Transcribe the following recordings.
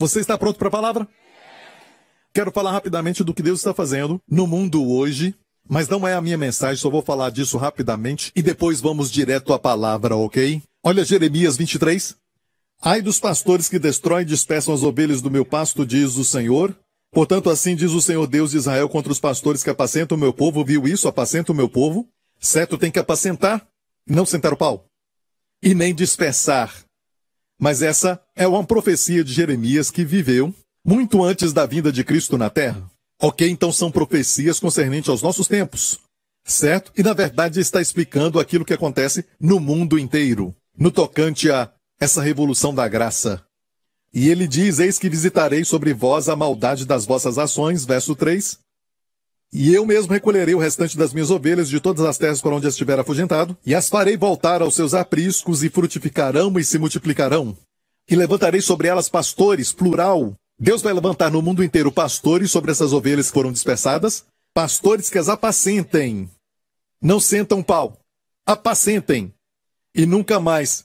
Você está pronto para a palavra? Quero falar rapidamente do que Deus está fazendo no mundo hoje, mas não é a minha mensagem, só vou falar disso rapidamente e depois vamos direto à palavra, ok? Olha Jeremias 23. Ai dos pastores que destroem e dispersam as ovelhas do meu pasto, diz o Senhor. Portanto, assim diz o Senhor Deus de Israel contra os pastores que apacentam o meu povo. Viu isso? Apacenta o meu povo. Certo, tem que apacentar, não sentar o pau. E nem dispersar. Mas essa é uma profecia de Jeremias que viveu muito antes da vinda de Cristo na Terra. Ok, então são profecias concernentes aos nossos tempos. Certo? E na verdade está explicando aquilo que acontece no mundo inteiro, no tocante a essa revolução da graça. E ele diz: Eis que visitarei sobre vós a maldade das vossas ações, verso 3. E eu mesmo recolherei o restante das minhas ovelhas de todas as terras por onde estiver afugentado, e as farei voltar aos seus apriscos, e frutificarão e se multiplicarão. E levantarei sobre elas pastores, plural. Deus vai levantar no mundo inteiro pastores sobre essas ovelhas que foram dispersadas, pastores que as apacentem. Não sentam pau. Apacentem. E nunca mais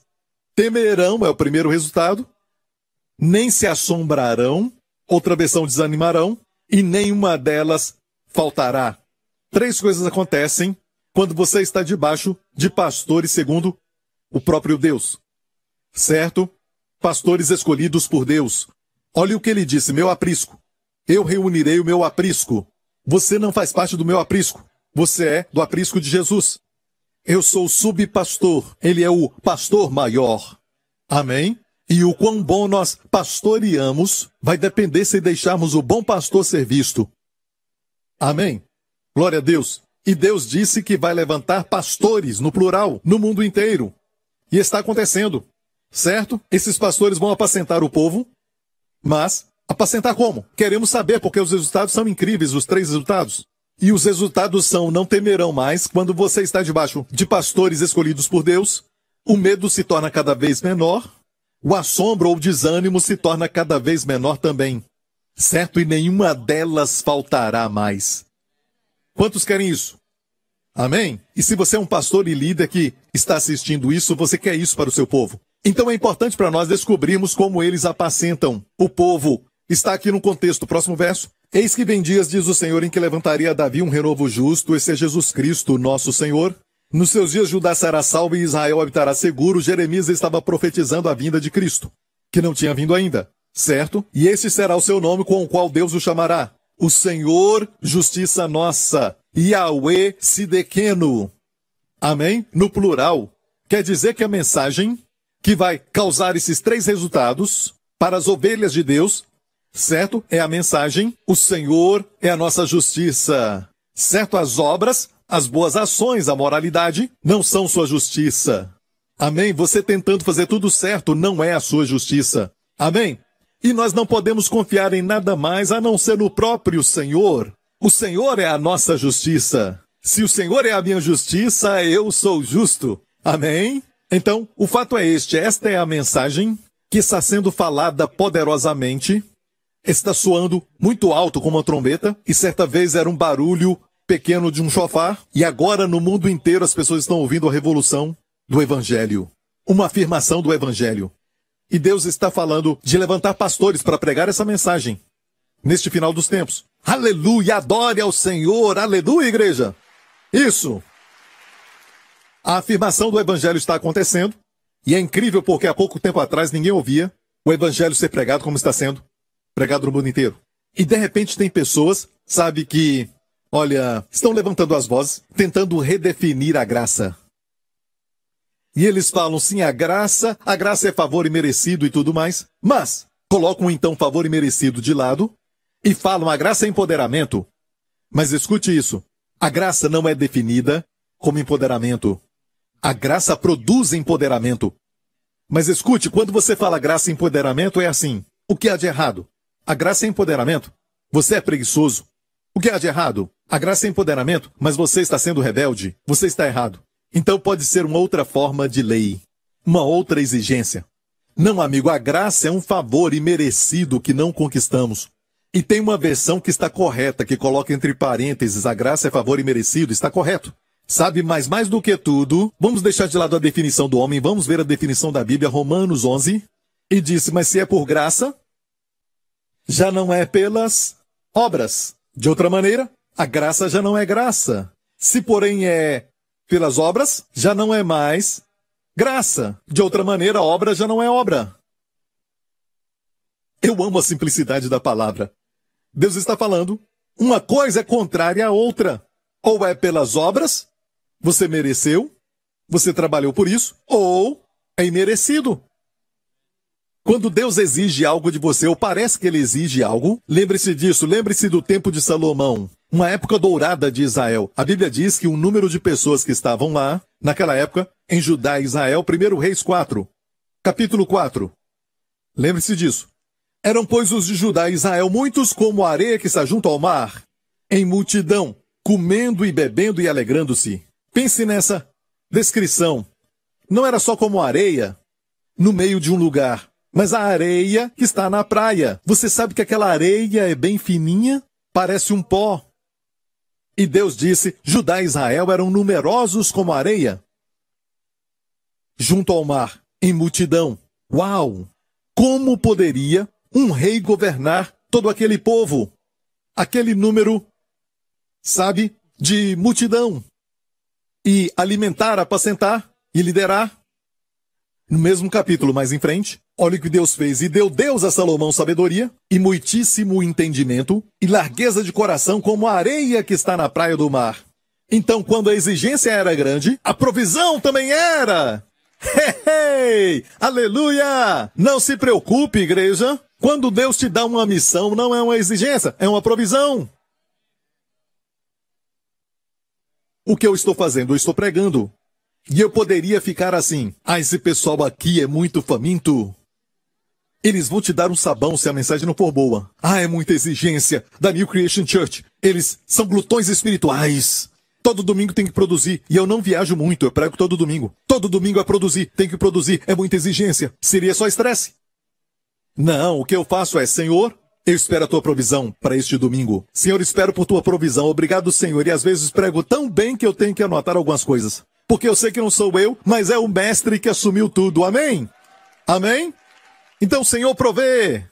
temerão, é o primeiro resultado, nem se assombrarão, outra versão desanimarão, e nenhuma delas faltará. Três coisas acontecem quando você está debaixo de pastores segundo o próprio Deus. Certo? Pastores escolhidos por Deus. Olha o que ele disse, meu aprisco. Eu reunirei o meu aprisco. Você não faz parte do meu aprisco. Você é do aprisco de Jesus. Eu sou o subpastor. Ele é o pastor maior. Amém? E o quão bom nós pastoreamos vai depender se deixarmos o bom pastor ser visto. Amém? Glória a Deus. E Deus disse que vai levantar pastores, no plural, no mundo inteiro. E está acontecendo. Certo? Esses pastores vão apacentar o povo. Mas, apacentar como? Queremos saber, porque os resultados são incríveis, os três resultados. E os resultados são: não temerão mais quando você está debaixo de pastores escolhidos por Deus. O medo se torna cada vez menor. O assombro ou desânimo se torna cada vez menor também. Certo? E nenhuma delas faltará mais. Quantos querem isso? Amém? E se você é um pastor e líder que está assistindo isso, você quer isso para o seu povo. Então é importante para nós descobrirmos como eles apacentam o povo. Está aqui no contexto, próximo verso. Eis que vem dias, diz o Senhor, em que levantaria Davi um renovo justo, esse é Jesus Cristo, nosso Senhor, nos seus dias Judá será salvo e Israel habitará seguro. Jeremias estava profetizando a vinda de Cristo, que não tinha vindo ainda, certo? E esse será o seu nome com o qual Deus o chamará. O Senhor, justiça nossa. Yahweh Sidequeno. Amém? No plural. Quer dizer que a mensagem que vai causar esses três resultados para as ovelhas de Deus, certo? É a mensagem: o Senhor é a nossa justiça. Certo? As obras as boas ações, a moralidade, não são sua justiça. Amém? Você tentando fazer tudo certo não é a sua justiça. Amém? E nós não podemos confiar em nada mais a não ser no próprio Senhor. O Senhor é a nossa justiça. Se o Senhor é a minha justiça, eu sou justo. Amém? Então, o fato é este: esta é a mensagem que está sendo falada poderosamente, está soando muito alto como uma trombeta, e certa vez era um barulho pequeno de um chofar, e agora no mundo inteiro as pessoas estão ouvindo a revolução do Evangelho. Uma afirmação do Evangelho. E Deus está falando de levantar pastores para pregar essa mensagem neste final dos tempos. Aleluia, adore ao Senhor, aleluia, igreja. Isso. A afirmação do Evangelho está acontecendo, e é incrível porque há pouco tempo atrás ninguém ouvia o Evangelho ser pregado como está sendo pregado no mundo inteiro. E de repente tem pessoas, sabe, que Olha, estão levantando as vozes, tentando redefinir a graça. E eles falam sim, a graça, a graça é favor e merecido e tudo mais, mas colocam então favor e merecido de lado e falam a graça é empoderamento. Mas escute isso: a graça não é definida como empoderamento. A graça produz empoderamento. Mas escute, quando você fala graça e empoderamento, é assim: o que há de errado? A graça é empoderamento. Você é preguiçoso. O que há de errado? A graça é empoderamento, mas você está sendo rebelde. Você está errado. Então pode ser uma outra forma de lei, uma outra exigência. Não, amigo, a graça é um favor imerecido que não conquistamos. E tem uma versão que está correta, que coloca entre parênteses a graça é favor imerecido, está correto. Sabe, mas mais do que tudo, vamos deixar de lado a definição do homem, vamos ver a definição da Bíblia, Romanos 11, e disse, mas se é por graça, já não é pelas obras. De outra maneira, a graça já não é graça. Se, porém, é pelas obras, já não é mais graça. De outra maneira, a obra já não é obra. Eu amo a simplicidade da palavra. Deus está falando, uma coisa é contrária à outra. Ou é pelas obras, você mereceu, você trabalhou por isso, ou é imerecido. Quando Deus exige algo de você, ou parece que ele exige algo, lembre-se disso, lembre-se do tempo de Salomão, uma época dourada de Israel. A Bíblia diz que o número de pessoas que estavam lá, naquela época, em Judá e Israel, 1 Reis 4, capítulo 4. Lembre-se disso. Eram, pois, os de Judá e Israel muitos como a areia que está junto ao mar, em multidão, comendo e bebendo e alegrando-se. Pense nessa descrição. Não era só como areia no meio de um lugar mas a areia que está na praia. Você sabe que aquela areia é bem fininha? Parece um pó. E Deus disse: Judá e Israel eram numerosos como areia. Junto ao mar, em multidão. Uau! Como poderia um rei governar todo aquele povo? Aquele número, sabe, de multidão. E alimentar, apacentar e liderar? No mesmo capítulo mais em frente, olha o que Deus fez. E deu Deus a Salomão sabedoria, e muitíssimo entendimento, e largueza de coração como a areia que está na praia do mar. Então, quando a exigência era grande, a provisão também era. Hey, hey, aleluia! Não se preocupe, igreja. Quando Deus te dá uma missão, não é uma exigência, é uma provisão. O que eu estou fazendo? Eu estou pregando. E eu poderia ficar assim. Ah, esse pessoal aqui é muito faminto. Eles vão te dar um sabão se a mensagem não for boa. Ah, é muita exigência da New Creation Church. Eles são glutões espirituais. Todo domingo tem que produzir. E eu não viajo muito, eu prego todo domingo. Todo domingo é produzir, tem que produzir. É muita exigência. Seria só estresse. Não, o que eu faço é, Senhor, eu espero a tua provisão para este domingo. Senhor, espero por tua provisão. Obrigado, Senhor. E às vezes prego tão bem que eu tenho que anotar algumas coisas porque eu sei que não sou eu, mas é o mestre que assumiu tudo. Amém? Amém? Então Senhor provê.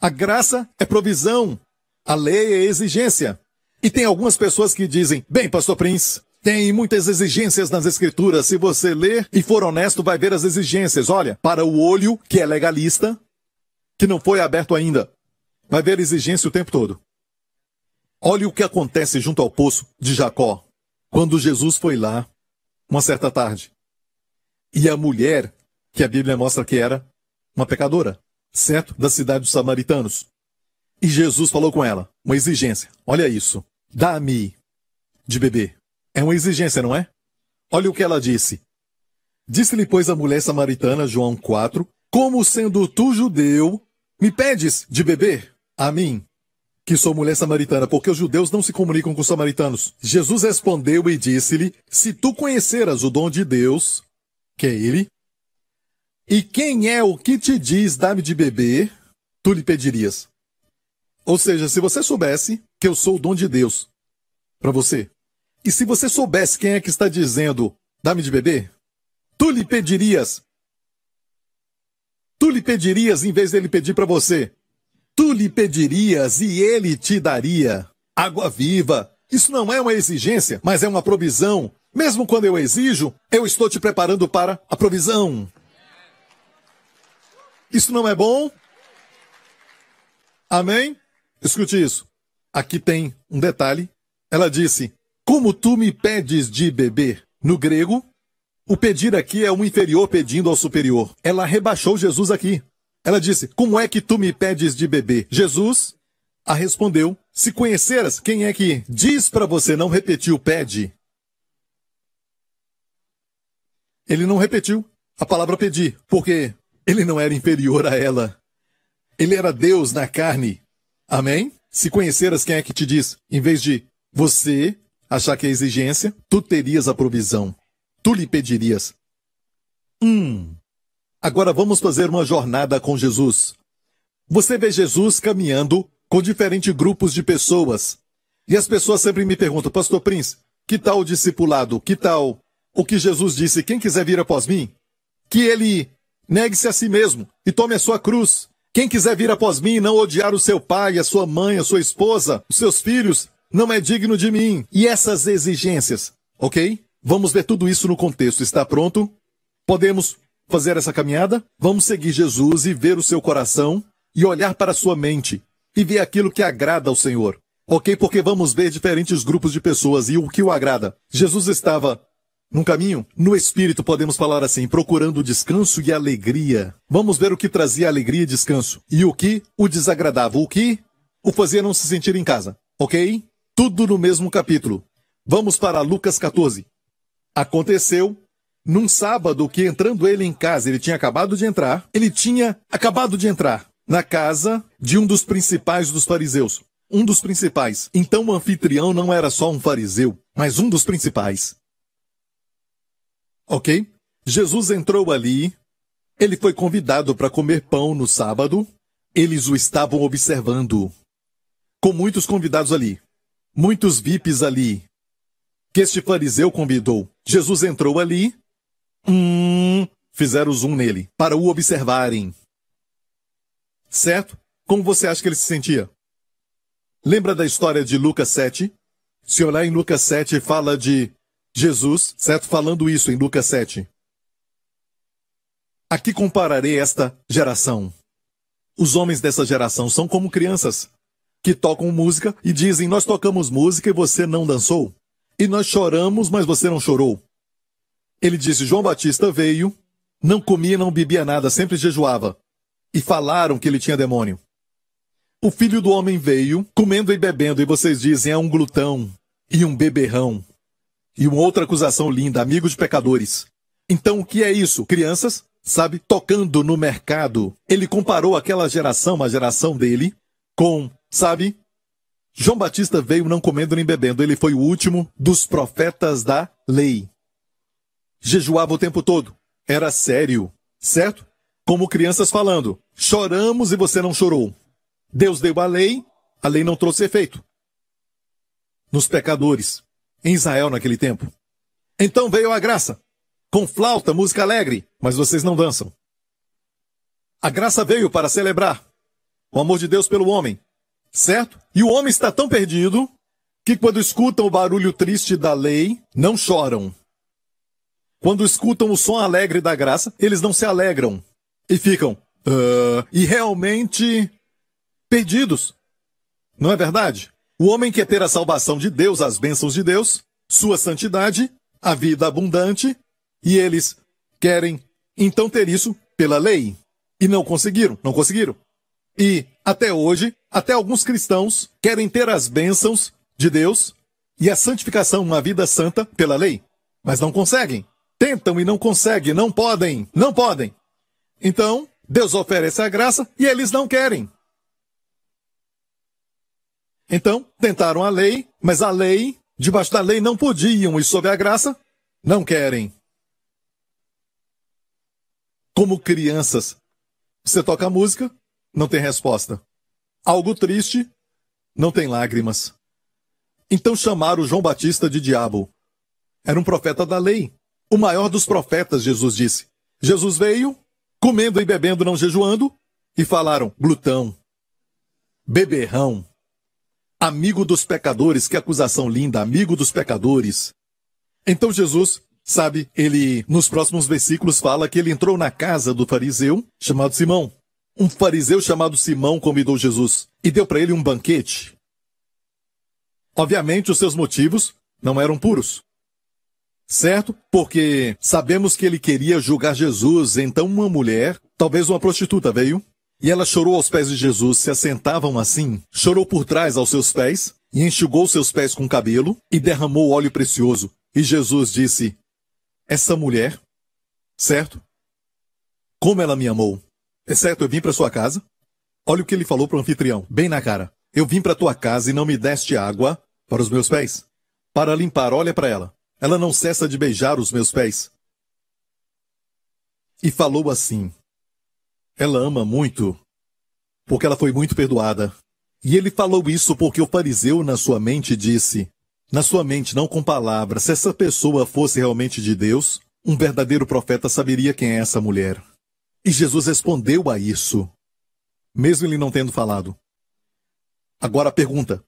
A graça é provisão. A lei é exigência. E tem algumas pessoas que dizem: bem, Pastor Prince, tem muitas exigências nas escrituras. Se você ler e for honesto, vai ver as exigências. Olha, para o olho que é legalista, que não foi aberto ainda, vai ver exigência o tempo todo. Olhe o que acontece junto ao poço de Jacó. Quando Jesus foi lá, uma certa tarde. E a mulher, que a Bíblia mostra que era uma pecadora, certo? Da cidade dos samaritanos. E Jesus falou com ela, uma exigência. Olha isso. Dá-me de beber. É uma exigência, não é? Olha o que ela disse. Disse-lhe, pois, a mulher samaritana, João 4, como sendo tu judeu, me pedes de beber a mim, que sou mulher samaritana, porque os judeus não se comunicam com os samaritanos. Jesus respondeu e disse-lhe: Se tu conheceras o dom de Deus, que é ele, e quem é o que te diz dá-me de beber, tu lhe pedirias. Ou seja, se você soubesse que eu sou o dom de Deus para você, e se você soubesse quem é que está dizendo dá-me de beber, tu lhe pedirias. Tu lhe pedirias em vez dele pedir para você. Tu lhe pedirias e ele te daria água viva. Isso não é uma exigência, mas é uma provisão. Mesmo quando eu exijo, eu estou te preparando para a provisão. Isso não é bom? Amém? Escute isso. Aqui tem um detalhe. Ela disse: Como tu me pedes de beber? No grego, o pedir aqui é um inferior pedindo ao superior. Ela rebaixou Jesus aqui. Ela disse: Como é que tu me pedes de beber? Jesus a respondeu: Se conheceras quem é que diz para você não repetir o pede. Ele não repetiu a palavra pedir, porque ele não era inferior a ela. Ele era Deus na carne. Amém? Se conheceras quem é que te diz, em vez de você achar que é exigência, tu terias a provisão. Tu lhe pedirias. Hum, Agora vamos fazer uma jornada com Jesus. Você vê Jesus caminhando com diferentes grupos de pessoas. E as pessoas sempre me perguntam, Pastor Prince, que tal o discipulado? Que tal o que Jesus disse? Quem quiser vir após mim, que ele negue-se a si mesmo e tome a sua cruz Quem quiser vir após mim e não odiar o seu pai, a sua mãe, a sua esposa, os seus filhos, não é digno de mim. E essas exigências, ok? Vamos ver tudo isso no contexto. Está pronto? Podemos fazer essa caminhada? Vamos seguir Jesus e ver o seu coração e olhar para a sua mente e ver aquilo que agrada ao Senhor. Ok? Porque vamos ver diferentes grupos de pessoas e o que o agrada. Jesus estava num caminho, no espírito, podemos falar assim, procurando descanso e alegria. Vamos ver o que trazia alegria e descanso. E o que o desagradava. O que o fazia não se sentir em casa. Ok? Tudo no mesmo capítulo. Vamos para Lucas 14. Aconteceu num sábado que entrando ele em casa, ele tinha acabado de entrar, ele tinha acabado de entrar na casa de um dos principais dos fariseus. Um dos principais. Então o anfitrião não era só um fariseu, mas um dos principais. Ok? Jesus entrou ali, ele foi convidado para comer pão no sábado, eles o estavam observando. Com muitos convidados ali, muitos VIPs ali, que este fariseu convidou. Jesus entrou ali, hum, fizeram zoom nele, para o observarem. Certo? Como você acha que ele se sentia? Lembra da história de Lucas 7? Se olhar em Lucas 7, fala de Jesus, certo? Falando isso em Lucas 7. Aqui compararei esta geração. Os homens dessa geração são como crianças que tocam música e dizem: Nós tocamos música e você não dançou. E nós choramos, mas você não chorou. Ele disse: João Batista veio, não comia, não bebia nada, sempre jejuava. E falaram que ele tinha demônio. O filho do homem veio, comendo e bebendo, e vocês dizem: É um glutão e um beberrão. E uma outra acusação linda, amigo de pecadores. Então o que é isso? Crianças, sabe, tocando no mercado. Ele comparou aquela geração, a geração dele, com, sabe, João Batista veio não comendo nem bebendo. Ele foi o último dos profetas da lei. Jejuava o tempo todo. Era sério, certo? Como crianças falando: choramos e você não chorou. Deus deu a lei, a lei não trouxe efeito. Nos pecadores, em Israel naquele tempo. Então veio a graça, com flauta, música alegre, mas vocês não dançam. A graça veio para celebrar o amor de Deus pelo homem, certo? E o homem está tão perdido que quando escutam o barulho triste da lei, não choram. Quando escutam o som alegre da graça, eles não se alegram e ficam uh, e realmente perdidos. Não é verdade? O homem quer ter a salvação de Deus, as bênçãos de Deus, sua santidade, a vida abundante, e eles querem então ter isso pela lei. E não conseguiram, não conseguiram. E até hoje, até alguns cristãos querem ter as bênçãos de Deus e a santificação, uma vida santa pela lei, mas não conseguem. Tentam e não conseguem, não podem, não podem. Então, Deus oferece a graça e eles não querem. Então, tentaram a lei, mas a lei, debaixo da lei não podiam, e sob a graça, não querem. Como crianças, você toca música, não tem resposta. Algo triste, não tem lágrimas. Então chamaram João Batista de diabo. Era um profeta da lei, o maior dos profetas, Jesus disse. Jesus veio, comendo e bebendo, não jejuando, e falaram: glutão, beberrão, amigo dos pecadores, que acusação linda, amigo dos pecadores. Então Jesus, sabe, ele, nos próximos versículos, fala que ele entrou na casa do fariseu, chamado Simão. Um fariseu chamado Simão convidou Jesus e deu para ele um banquete. Obviamente, os seus motivos não eram puros. Certo? Porque sabemos que ele queria julgar Jesus, então uma mulher, talvez uma prostituta, veio e ela chorou aos pés de Jesus, se assentavam assim, chorou por trás aos seus pés, e enxugou seus pés com cabelo, e derramou óleo precioso. E Jesus disse: Essa mulher, certo? Como ela me amou. É certo, eu vim para sua casa. Olha o que ele falou para o anfitrião, bem na cara. Eu vim para tua casa e não me deste água para os meus pés. Para limpar, olha para ela. Ela não cessa de beijar os meus pés. E falou assim: ela ama muito, porque ela foi muito perdoada. E ele falou isso porque o fariseu na sua mente disse, na sua mente, não com palavras, se essa pessoa fosse realmente de Deus, um verdadeiro profeta saberia quem é essa mulher. E Jesus respondeu a isso. mesmo ele não tendo falado. Agora a pergunta: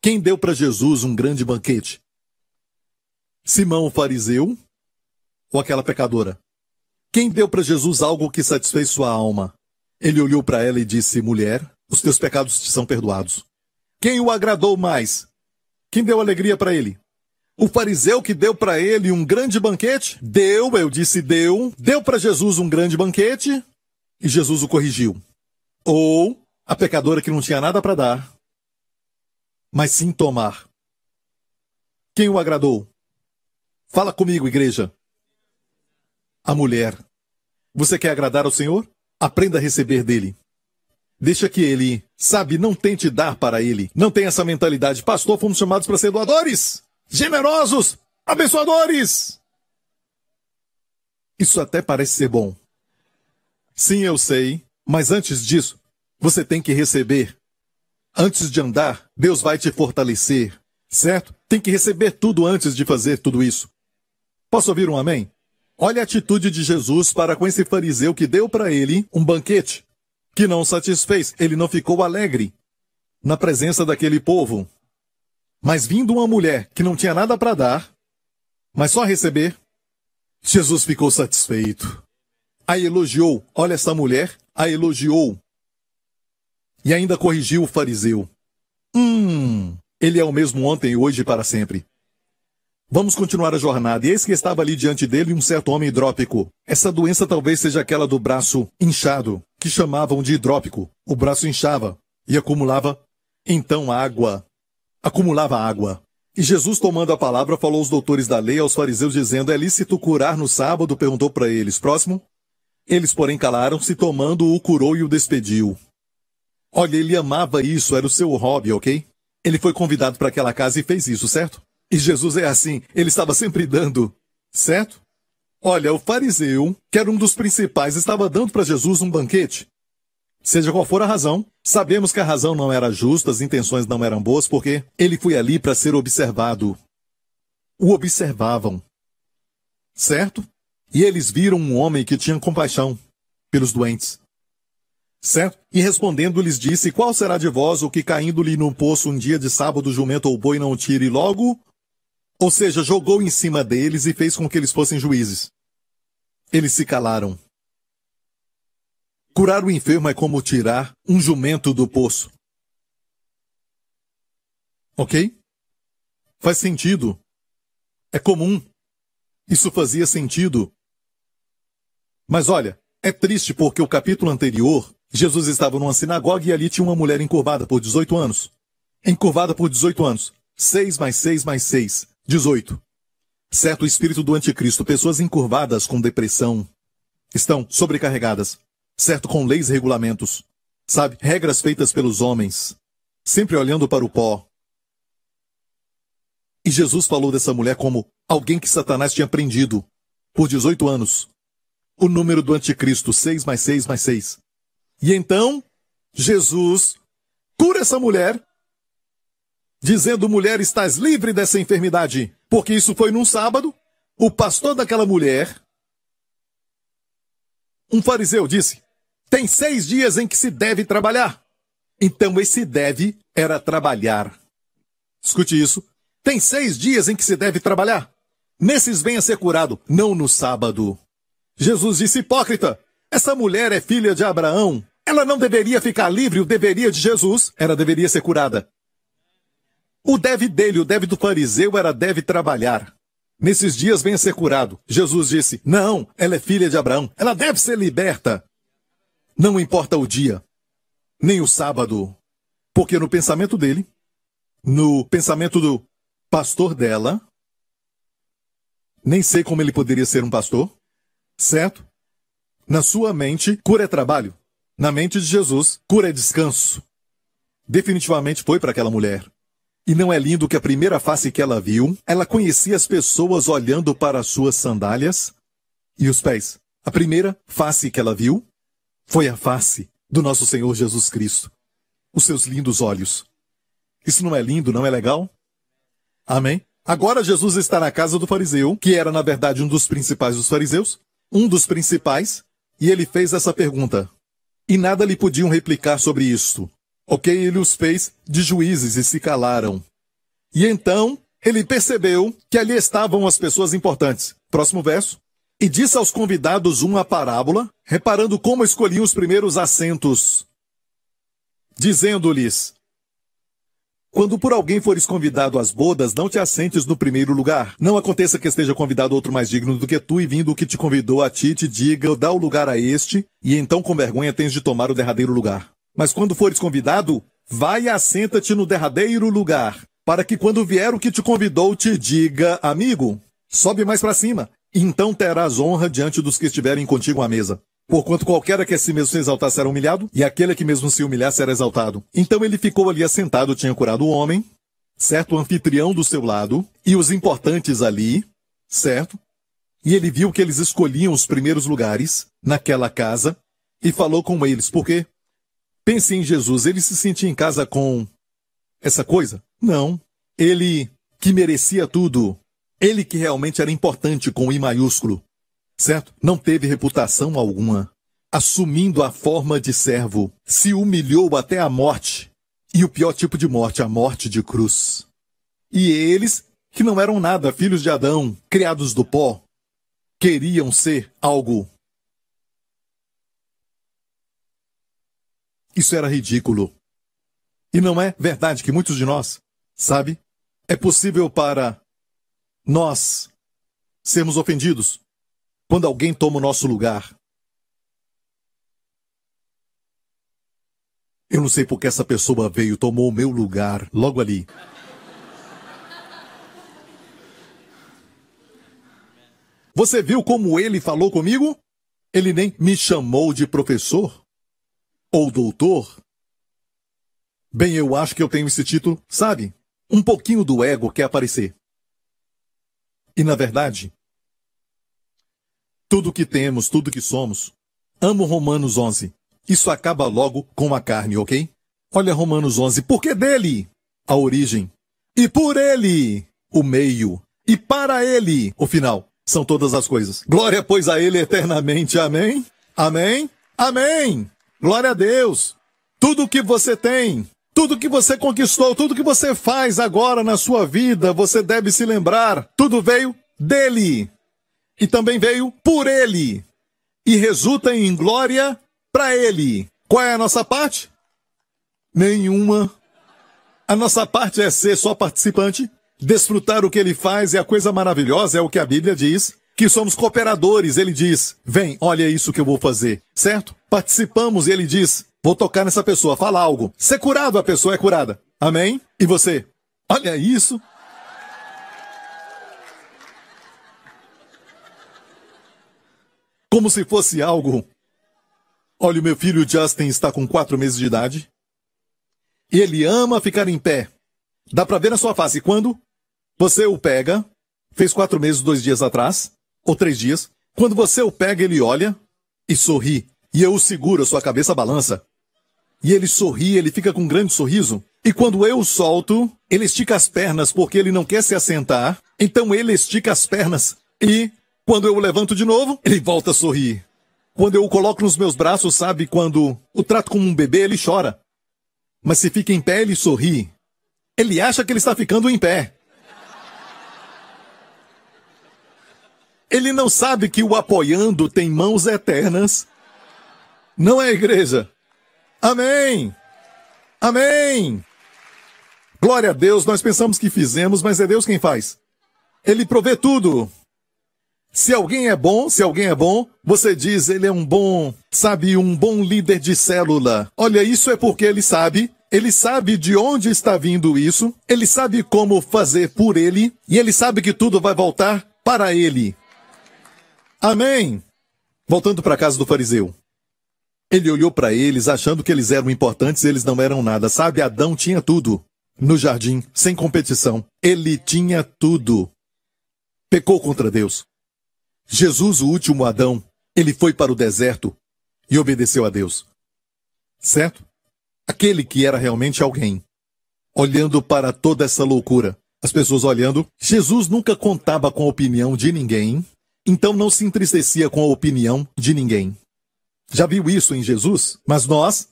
quem deu para Jesus um grande banquete? Simão o fariseu ou aquela pecadora? Quem deu para Jesus algo que satisfez sua alma? Ele olhou para ela e disse: Mulher, os teus pecados te são perdoados. Quem o agradou mais? Quem deu alegria para ele? O fariseu que deu para ele um grande banquete? Deu, eu disse deu, deu para Jesus um grande banquete e Jesus o corrigiu. Ou a pecadora que não tinha nada para dar, mas sim tomar. Quem o agradou? Fala comigo, igreja. A mulher. Você quer agradar ao Senhor? Aprenda a receber dele. Deixa que ele, sabe, não tente dar para ele. Não tem essa mentalidade. Pastor, fomos chamados para ser doadores, generosos, abençoadores. Isso até parece ser bom. Sim, eu sei, mas antes disso, você tem que receber. Antes de andar, Deus vai te fortalecer, certo? Tem que receber tudo antes de fazer tudo isso. Posso ouvir um amém? Olha a atitude de Jesus para com esse fariseu que deu para ele um banquete que não satisfez. Ele não ficou alegre na presença daquele povo. Mas vindo uma mulher que não tinha nada para dar, mas só receber, Jesus ficou satisfeito. A elogiou. Olha essa mulher, a elogiou. E ainda corrigiu o fariseu. Hum, ele é o mesmo ontem, hoje e para sempre. Vamos continuar a jornada. E eis que estava ali diante dele um certo homem hidrópico. Essa doença talvez seja aquela do braço inchado, que chamavam de hidrópico. O braço inchava e acumulava, então, água. Acumulava água. E Jesus, tomando a palavra, falou aos doutores da lei, aos fariseus, dizendo: É lícito curar no sábado? Perguntou para eles. Próximo. Eles, porém, calaram-se, tomando-o, curou e o despediu. Olha, ele amava isso, era o seu hobby, ok? Ele foi convidado para aquela casa e fez isso, certo? E Jesus é assim, ele estava sempre dando, certo? Olha, o fariseu, que era um dos principais, estava dando para Jesus um banquete. Seja qual for a razão, sabemos que a razão não era justa, as intenções não eram boas, porque ele foi ali para ser observado. O observavam. Certo? E eles viram um homem que tinha compaixão pelos doentes. Certo? E respondendo lhes disse, qual será de vós o que caindo-lhe no poço um dia de sábado jumento ou boi não tire logo ou seja, jogou em cima deles e fez com que eles fossem juízes. Eles se calaram. Curar o enfermo é como tirar um jumento do poço. Ok? Faz sentido. É comum. Isso fazia sentido. Mas olha, é triste porque o capítulo anterior, Jesus estava numa sinagoga e ali tinha uma mulher encurvada por 18 anos. Encurvada por 18 anos. 6 mais 6 mais 6. 18. Certo espírito do anticristo, pessoas encurvadas com depressão, estão sobrecarregadas, certo com leis e regulamentos, sabe, regras feitas pelos homens, sempre olhando para o pó. E Jesus falou dessa mulher como alguém que Satanás tinha prendido por 18 anos. O número do anticristo, 6 mais 6 mais 6. E então, Jesus cura essa mulher dizendo: mulher, estás livre dessa enfermidade. Porque isso foi num sábado. O pastor daquela mulher, um fariseu, disse: tem seis dias em que se deve trabalhar. Então esse deve era trabalhar. Escute isso. Tem seis dias em que se deve trabalhar. Nesses venha ser curado, não no sábado. Jesus disse: hipócrita, essa mulher é filha de Abraão. Ela não deveria ficar livre, o deveria de Jesus. Ela deveria ser curada. O deve dele, o deve do fariseu era deve trabalhar. Nesses dias venha ser curado. Jesus disse: Não, ela é filha de Abraão. Ela deve ser liberta. Não importa o dia, nem o sábado. Porque no pensamento dele, no pensamento do pastor dela, nem sei como ele poderia ser um pastor, certo? Na sua mente, cura é trabalho. Na mente de Jesus, cura é descanso. Definitivamente foi para aquela mulher. E não é lindo que a primeira face que ela viu, ela conhecia as pessoas olhando para as suas sandálias e os pés. A primeira face que ela viu foi a face do nosso Senhor Jesus Cristo. Os seus lindos olhos. Isso não é lindo, não é legal? Amém? Agora Jesus está na casa do fariseu, que era na verdade um dos principais dos fariseus, um dos principais, e ele fez essa pergunta: e nada lhe podiam replicar sobre isto. Ok, ele os fez de juízes e se calaram. E então ele percebeu que ali estavam as pessoas importantes. Próximo verso. E disse aos convidados uma parábola, reparando como escolhiam os primeiros assentos, dizendo-lhes: quando por alguém fores convidado às bodas, não te assentes no primeiro lugar. Não aconteça que esteja convidado outro mais digno do que tu, e vindo o que te convidou a ti, te diga, dá o lugar a este, e então com vergonha tens de tomar o derradeiro lugar. Mas quando fores convidado, vai e assenta-te no derradeiro lugar, para que quando vier o que te convidou, te diga, amigo, sobe mais para cima. Então terás honra diante dos que estiverem contigo à mesa. Porquanto qualquer que a si mesmo se exaltar será humilhado, e aquele que mesmo se humilhar será exaltado. Então ele ficou ali assentado, tinha curado o homem, certo? O anfitrião do seu lado, e os importantes ali, certo? E ele viu que eles escolhiam os primeiros lugares naquela casa, e falou com eles, por quê? Pense em Jesus, ele se sentia em casa com essa coisa? Não. Ele que merecia tudo, ele que realmente era importante com I maiúsculo, certo? Não teve reputação alguma. Assumindo a forma de servo, se humilhou até a morte. E o pior tipo de morte, a morte de cruz. E eles, que não eram nada, filhos de Adão, criados do pó, queriam ser algo. Isso era ridículo. E não é verdade que muitos de nós, sabe, é possível para nós sermos ofendidos quando alguém toma o nosso lugar. Eu não sei porque essa pessoa veio, tomou o meu lugar logo ali. Você viu como ele falou comigo? Ele nem me chamou de professor ou doutor. Bem, eu acho que eu tenho esse título, sabe? Um pouquinho do ego quer aparecer. E na verdade, tudo que temos, tudo que somos. Amo Romanos 11. Isso acaba logo com a carne, ok? Olha Romanos 11. Porque dele, a origem. E por ele, o meio. E para ele, o final. São todas as coisas. Glória, pois, a ele eternamente. Amém? Amém? Amém! Glória a Deus! Tudo que você tem, tudo que você conquistou, tudo que você faz agora na sua vida, você deve se lembrar. Tudo veio dele e também veio por ele e resulta em glória para ele. Qual é a nossa parte? Nenhuma. A nossa parte é ser só participante, desfrutar o que ele faz e a coisa maravilhosa é o que a Bíblia diz, que somos cooperadores. Ele diz: "Vem, olha isso que eu vou fazer", certo? Participamos e ele diz: "Vou tocar nessa pessoa, fala algo". Ser curado, a pessoa é curada. Amém? E você? Olha isso. como se fosse algo. Olha, o meu filho Justin está com quatro meses de idade. E ele ama ficar em pé. Dá para ver na sua face quando você o pega, fez quatro meses, dois dias atrás, ou três dias. Quando você o pega, ele olha e sorri. E eu o seguro, a sua cabeça balança. E ele sorri, ele fica com um grande sorriso. E quando eu o solto, ele estica as pernas porque ele não quer se assentar. Então ele estica as pernas e quando eu o levanto de novo, ele volta a sorrir. Quando eu o coloco nos meus braços, sabe, quando o trato como um bebê, ele chora. Mas se fica em pé, ele sorri. Ele acha que ele está ficando em pé. Ele não sabe que o apoiando tem mãos eternas. Não é igreja? Amém! Amém! Glória a Deus, nós pensamos que fizemos, mas é Deus quem faz. Ele provê tudo. Se alguém é bom, se alguém é bom, você diz ele é um bom, sabe, um bom líder de célula. Olha, isso é porque ele sabe, ele sabe de onde está vindo isso, ele sabe como fazer por ele, e ele sabe que tudo vai voltar para ele. Amém. Voltando para a casa do fariseu. Ele olhou para eles achando que eles eram importantes, eles não eram nada. Sabe, Adão tinha tudo. No jardim, sem competição. Ele tinha tudo. Pecou contra Deus. Jesus, o último Adão, ele foi para o deserto e obedeceu a Deus. Certo? Aquele que era realmente alguém. Olhando para toda essa loucura, as pessoas olhando, Jesus nunca contava com a opinião de ninguém, então não se entristecia com a opinião de ninguém. Já viu isso em Jesus, mas nós,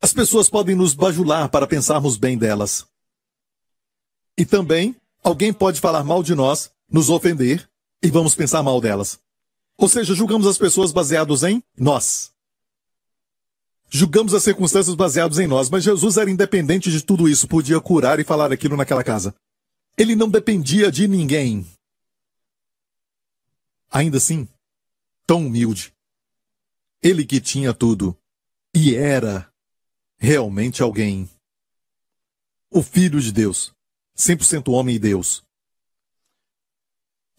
as pessoas podem nos bajular para pensarmos bem delas. E também, alguém pode falar mal de nós, nos ofender, e vamos pensar mal delas. Ou seja, julgamos as pessoas baseados em nós. Julgamos as circunstâncias baseados em nós, mas Jesus era independente de tudo isso, podia curar e falar aquilo naquela casa. Ele não dependia de ninguém. Ainda assim, tão humilde. Ele que tinha tudo e era realmente alguém. O Filho de Deus, 100% homem e Deus.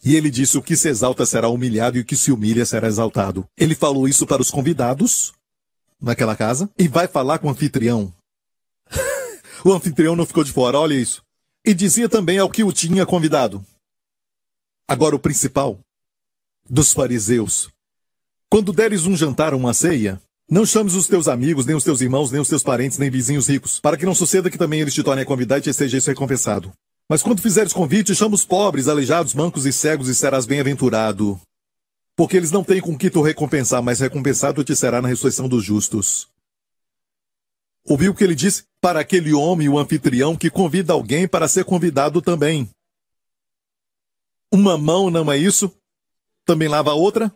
E ele disse: O que se exalta será humilhado e o que se humilha será exaltado. Ele falou isso para os convidados naquela casa e vai falar com o anfitrião. o anfitrião não ficou de fora, olha isso. E dizia também ao que o tinha convidado. Agora o principal dos fariseus. Quando deres um jantar ou uma ceia, não chames os teus amigos, nem os teus irmãos, nem os teus parentes, nem vizinhos ricos, para que não suceda que também eles te tornem a convidar e te seja isso recompensado. Mas quando fizeres convite, chama os pobres, aleijados, mancos e cegos e serás bem-aventurado. Porque eles não têm com que tu recompensar, mas recompensado te será na ressurreição dos justos. Ouviu o que ele disse? Para aquele homem, o anfitrião, que convida alguém para ser convidado também. Uma mão não é isso? Também lava a outra?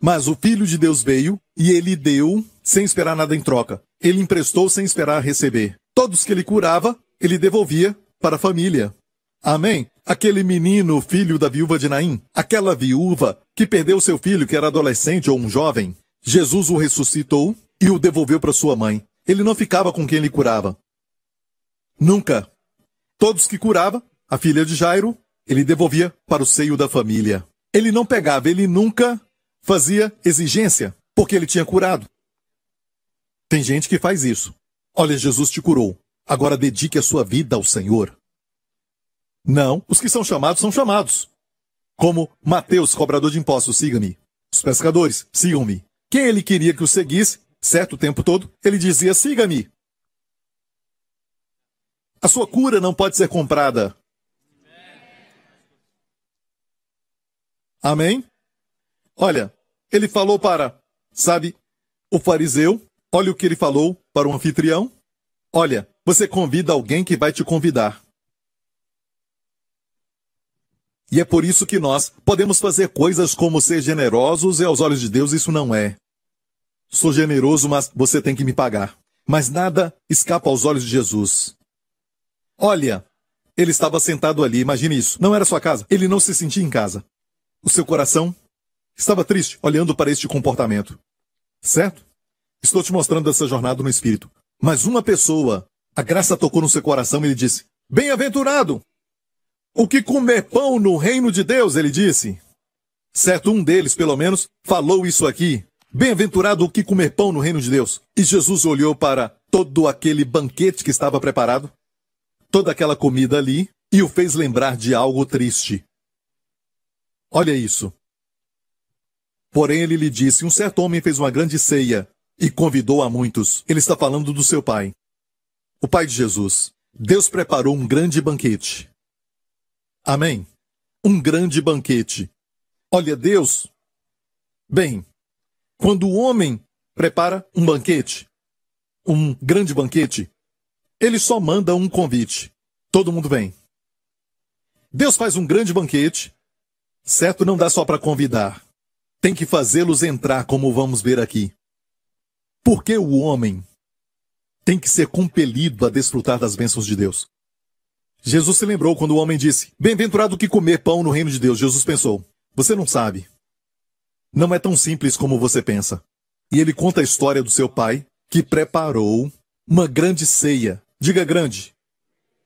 Mas o Filho de Deus veio e ele deu sem esperar nada em troca. Ele emprestou sem esperar receber. Todos que ele curava, ele devolvia para a família. Amém? Aquele menino, filho da viúva de Naim, aquela viúva que perdeu seu filho, que era adolescente ou um jovem, Jesus o ressuscitou e o devolveu para sua mãe. Ele não ficava com quem lhe curava. Nunca. Todos que curava, a filha de Jairo, ele devolvia para o seio da família. Ele não pegava, ele nunca fazia exigência, porque ele tinha curado. Tem gente que faz isso. Olha, Jesus te curou. Agora dedique a sua vida ao Senhor. Não, os que são chamados são chamados. Como Mateus, cobrador de impostos, siga-me. Os pescadores, sigam-me. Quem ele queria que o seguisse, certo tempo todo, ele dizia: siga-me. A sua cura não pode ser comprada. Amém? Olha, ele falou para, sabe, o fariseu, olha o que ele falou para o anfitrião. Olha, você convida alguém que vai te convidar. E é por isso que nós podemos fazer coisas como ser generosos e aos olhos de Deus isso não é. Sou generoso, mas você tem que me pagar. Mas nada escapa aos olhos de Jesus. Olha, ele estava sentado ali, imagine isso. Não era sua casa. Ele não se sentia em casa. O seu coração estava triste olhando para este comportamento. Certo? Estou te mostrando essa jornada no espírito. Mas uma pessoa, a graça tocou no seu coração e ele disse: Bem-aventurado! O que comer pão no reino de Deus, ele disse. Certo, um deles, pelo menos, falou isso aqui. Bem-aventurado o que comer pão no reino de Deus. E Jesus olhou para todo aquele banquete que estava preparado, toda aquela comida ali, e o fez lembrar de algo triste. Olha isso. Porém, ele lhe disse: Um certo homem fez uma grande ceia e convidou a muitos. Ele está falando do seu pai. O pai de Jesus. Deus preparou um grande banquete. Amém? Um grande banquete. Olha, Deus. Bem, quando o homem prepara um banquete, um grande banquete, ele só manda um convite. Todo mundo vem. Deus faz um grande banquete, certo? Não dá só para convidar. Tem que fazê-los entrar, como vamos ver aqui. Porque o homem tem que ser compelido a desfrutar das bênçãos de Deus. Jesus se lembrou quando o homem disse: Bem-aventurado que comer pão no reino de Deus. Jesus pensou: Você não sabe. Não é tão simples como você pensa. E ele conta a história do seu pai, que preparou uma grande ceia. Diga grande.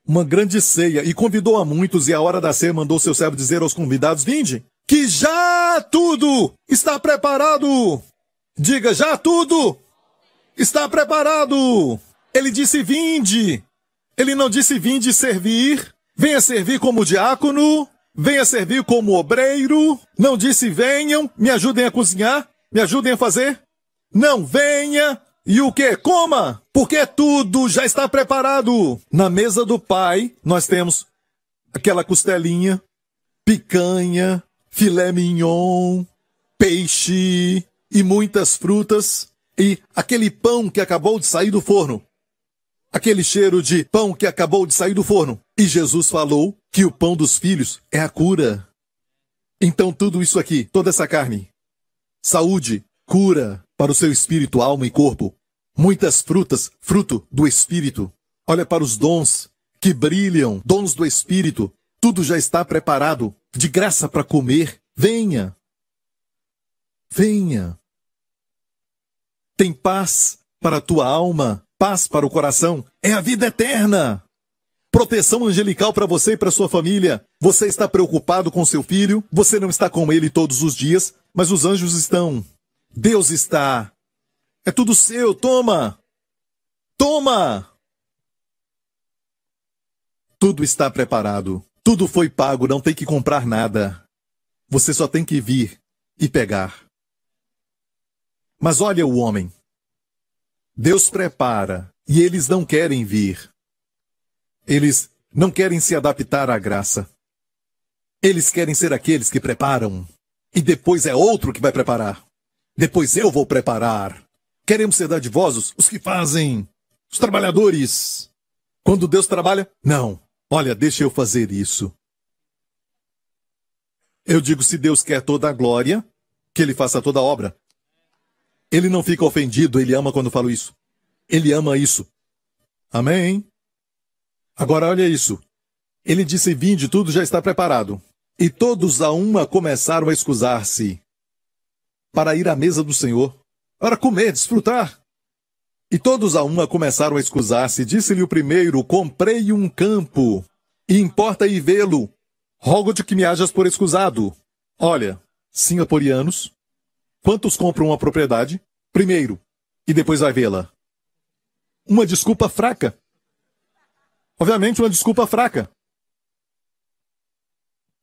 Uma grande ceia e convidou a muitos, e a hora da ceia mandou seu servo dizer aos convidados: Vinde, que já tudo está preparado. Diga já tudo está preparado. Ele disse: Vinde, ele não disse vinde servir, venha servir como diácono, venha servir como obreiro. Não disse venham, me ajudem a cozinhar, me ajudem a fazer. Não, venha e o que? Coma, porque tudo já está preparado. Na mesa do pai, nós temos aquela costelinha, picanha, filé mignon, peixe, e muitas frutas e aquele pão que acabou de sair do forno. Aquele cheiro de pão que acabou de sair do forno. E Jesus falou que o pão dos filhos é a cura. Então tudo isso aqui, toda essa carne, saúde, cura para o seu espírito, alma e corpo. Muitas frutas, fruto do espírito. Olha para os dons que brilham, dons do espírito. Tudo já está preparado, de graça para comer. Venha. Venha. Tem paz para a tua alma, paz para o coração. É a vida eterna. Proteção angelical para você e para sua família. Você está preocupado com seu filho, você não está com ele todos os dias, mas os anjos estão. Deus está. É tudo seu, toma! Toma! Tudo está preparado. Tudo foi pago, não tem que comprar nada. Você só tem que vir e pegar. Mas olha o homem. Deus prepara e eles não querem vir. Eles não querem se adaptar à graça. Eles querem ser aqueles que preparam. E depois é outro que vai preparar. Depois eu vou preparar. Queremos ser dadivosos, os que fazem. Os trabalhadores. Quando Deus trabalha, não. Olha, deixa eu fazer isso. Eu digo: se Deus quer toda a glória, que Ele faça toda a obra. Ele não fica ofendido, ele ama quando falo isso. Ele ama isso. Amém? Agora olha isso. Ele disse: Vinde, tudo já está preparado. E todos a uma começaram a escusar-se para ir à mesa do Senhor, para comer, desfrutar. E todos a uma começaram a escusar-se. Disse-lhe o primeiro: Comprei um campo, e importa ir vê-lo. Rogo-te que me hajas por escusado. Olha, singaporianos, Quantos compram uma propriedade? Primeiro, e depois vai vê-la. Uma desculpa fraca. Obviamente, uma desculpa fraca.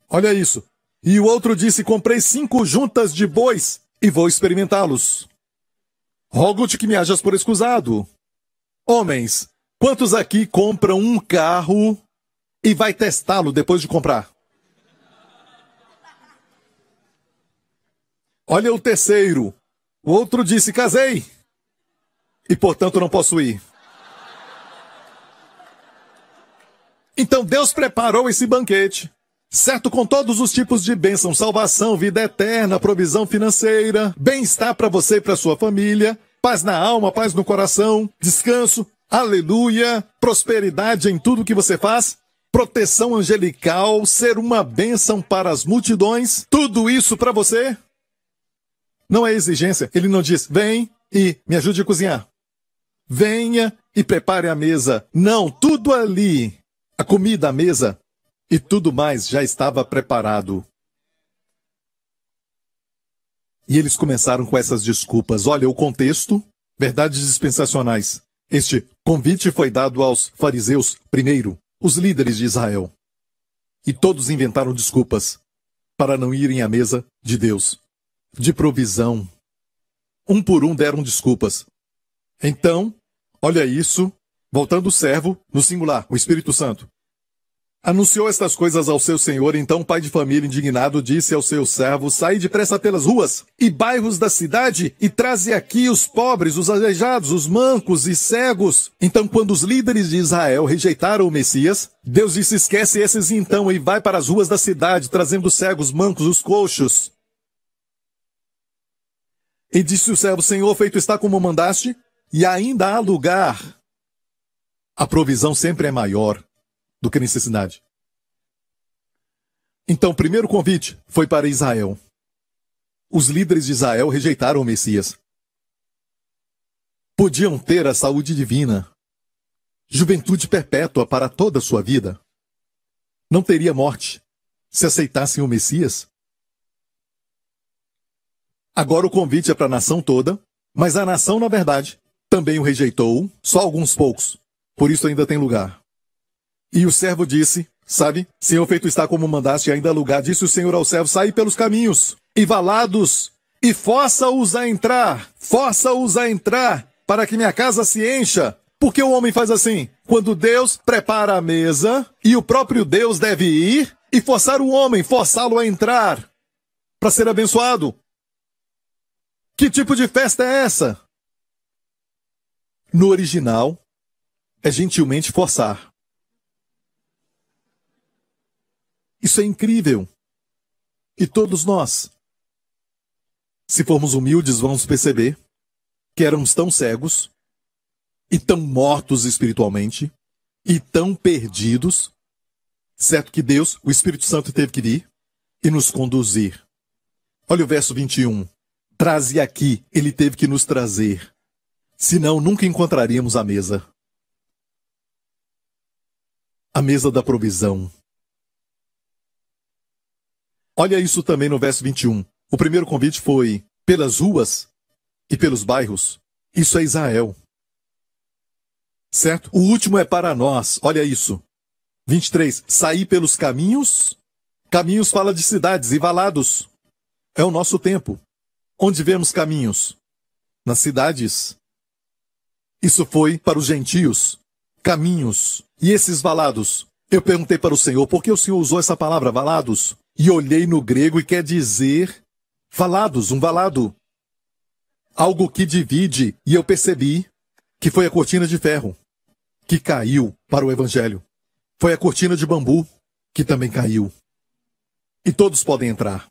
Olha isso. E o outro disse: Comprei cinco juntas de bois e vou experimentá-los. Rogo-te que me hajas por escusado. Homens, quantos aqui compram um carro e vai testá-lo depois de comprar? Olha o terceiro. O outro disse: Casei. E portanto não posso ir. Então Deus preparou esse banquete, certo? Com todos os tipos de bênção, salvação, vida eterna, provisão financeira, bem-estar para você e para sua família, paz na alma, paz no coração, descanso, aleluia, prosperidade em tudo que você faz, proteção angelical, ser uma bênção para as multidões, tudo isso para você. Não é exigência. Ele não diz, vem e me ajude a cozinhar. Venha e prepare a mesa. Não, tudo ali. A comida, a mesa e tudo mais já estava preparado. E eles começaram com essas desculpas. Olha, o contexto, verdades dispensacionais. Este convite foi dado aos fariseus primeiro, os líderes de Israel. E todos inventaram desculpas para não irem à mesa de Deus de provisão. Um por um deram desculpas. Então, olha isso, voltando o servo, no singular, o Espírito Santo. Anunciou estas coisas ao seu senhor, então o pai de família indignado disse ao seu servo, sai depressa pelas ruas e bairros da cidade e traze aqui os pobres, os aleijados, os mancos e cegos. Então quando os líderes de Israel rejeitaram o Messias, Deus disse, esquece esses então e vai para as ruas da cidade, trazendo os cegos, mancos, os coxos, e disse o servo: Senhor, feito está como mandaste, e ainda há lugar. A provisão sempre é maior do que necessidade. Então, o primeiro convite foi para Israel. Os líderes de Israel rejeitaram o Messias. Podiam ter a saúde divina, juventude perpétua para toda a sua vida. Não teria morte se aceitassem o Messias. Agora o convite é para a nação toda, mas a nação, na verdade, também o rejeitou, só alguns poucos. Por isso ainda tem lugar. E o servo disse, sabe, Senhor feito está como mandaste, ainda lugar. Disse o Senhor ao servo, sai pelos caminhos, e valados, e força-os a entrar, força-os a entrar, para que minha casa se encha. Porque o homem faz assim? Quando Deus prepara a mesa, e o próprio Deus deve ir e forçar o homem, forçá-lo a entrar, para ser abençoado. Que tipo de festa é essa? No original, é gentilmente forçar. Isso é incrível. E todos nós, se formos humildes, vamos perceber que éramos tão cegos e tão mortos espiritualmente e tão perdidos, certo que Deus, o Espírito Santo, teve que vir e nos conduzir. Olha o verso 21. Traze aqui, ele teve que nos trazer. Senão, nunca encontraríamos a mesa. A mesa da provisão. Olha isso também no verso 21. O primeiro convite foi pelas ruas e pelos bairros. Isso é Israel. Certo? O último é para nós. Olha isso. 23. Sair pelos caminhos. Caminhos fala de cidades e valados. É o nosso tempo. Onde vemos caminhos? Nas cidades. Isso foi para os gentios. Caminhos. E esses valados? Eu perguntei para o Senhor por que o Senhor usou essa palavra valados? E olhei no grego e quer dizer valados, um valado. Algo que divide. E eu percebi que foi a cortina de ferro que caiu para o evangelho. Foi a cortina de bambu que também caiu. E todos podem entrar.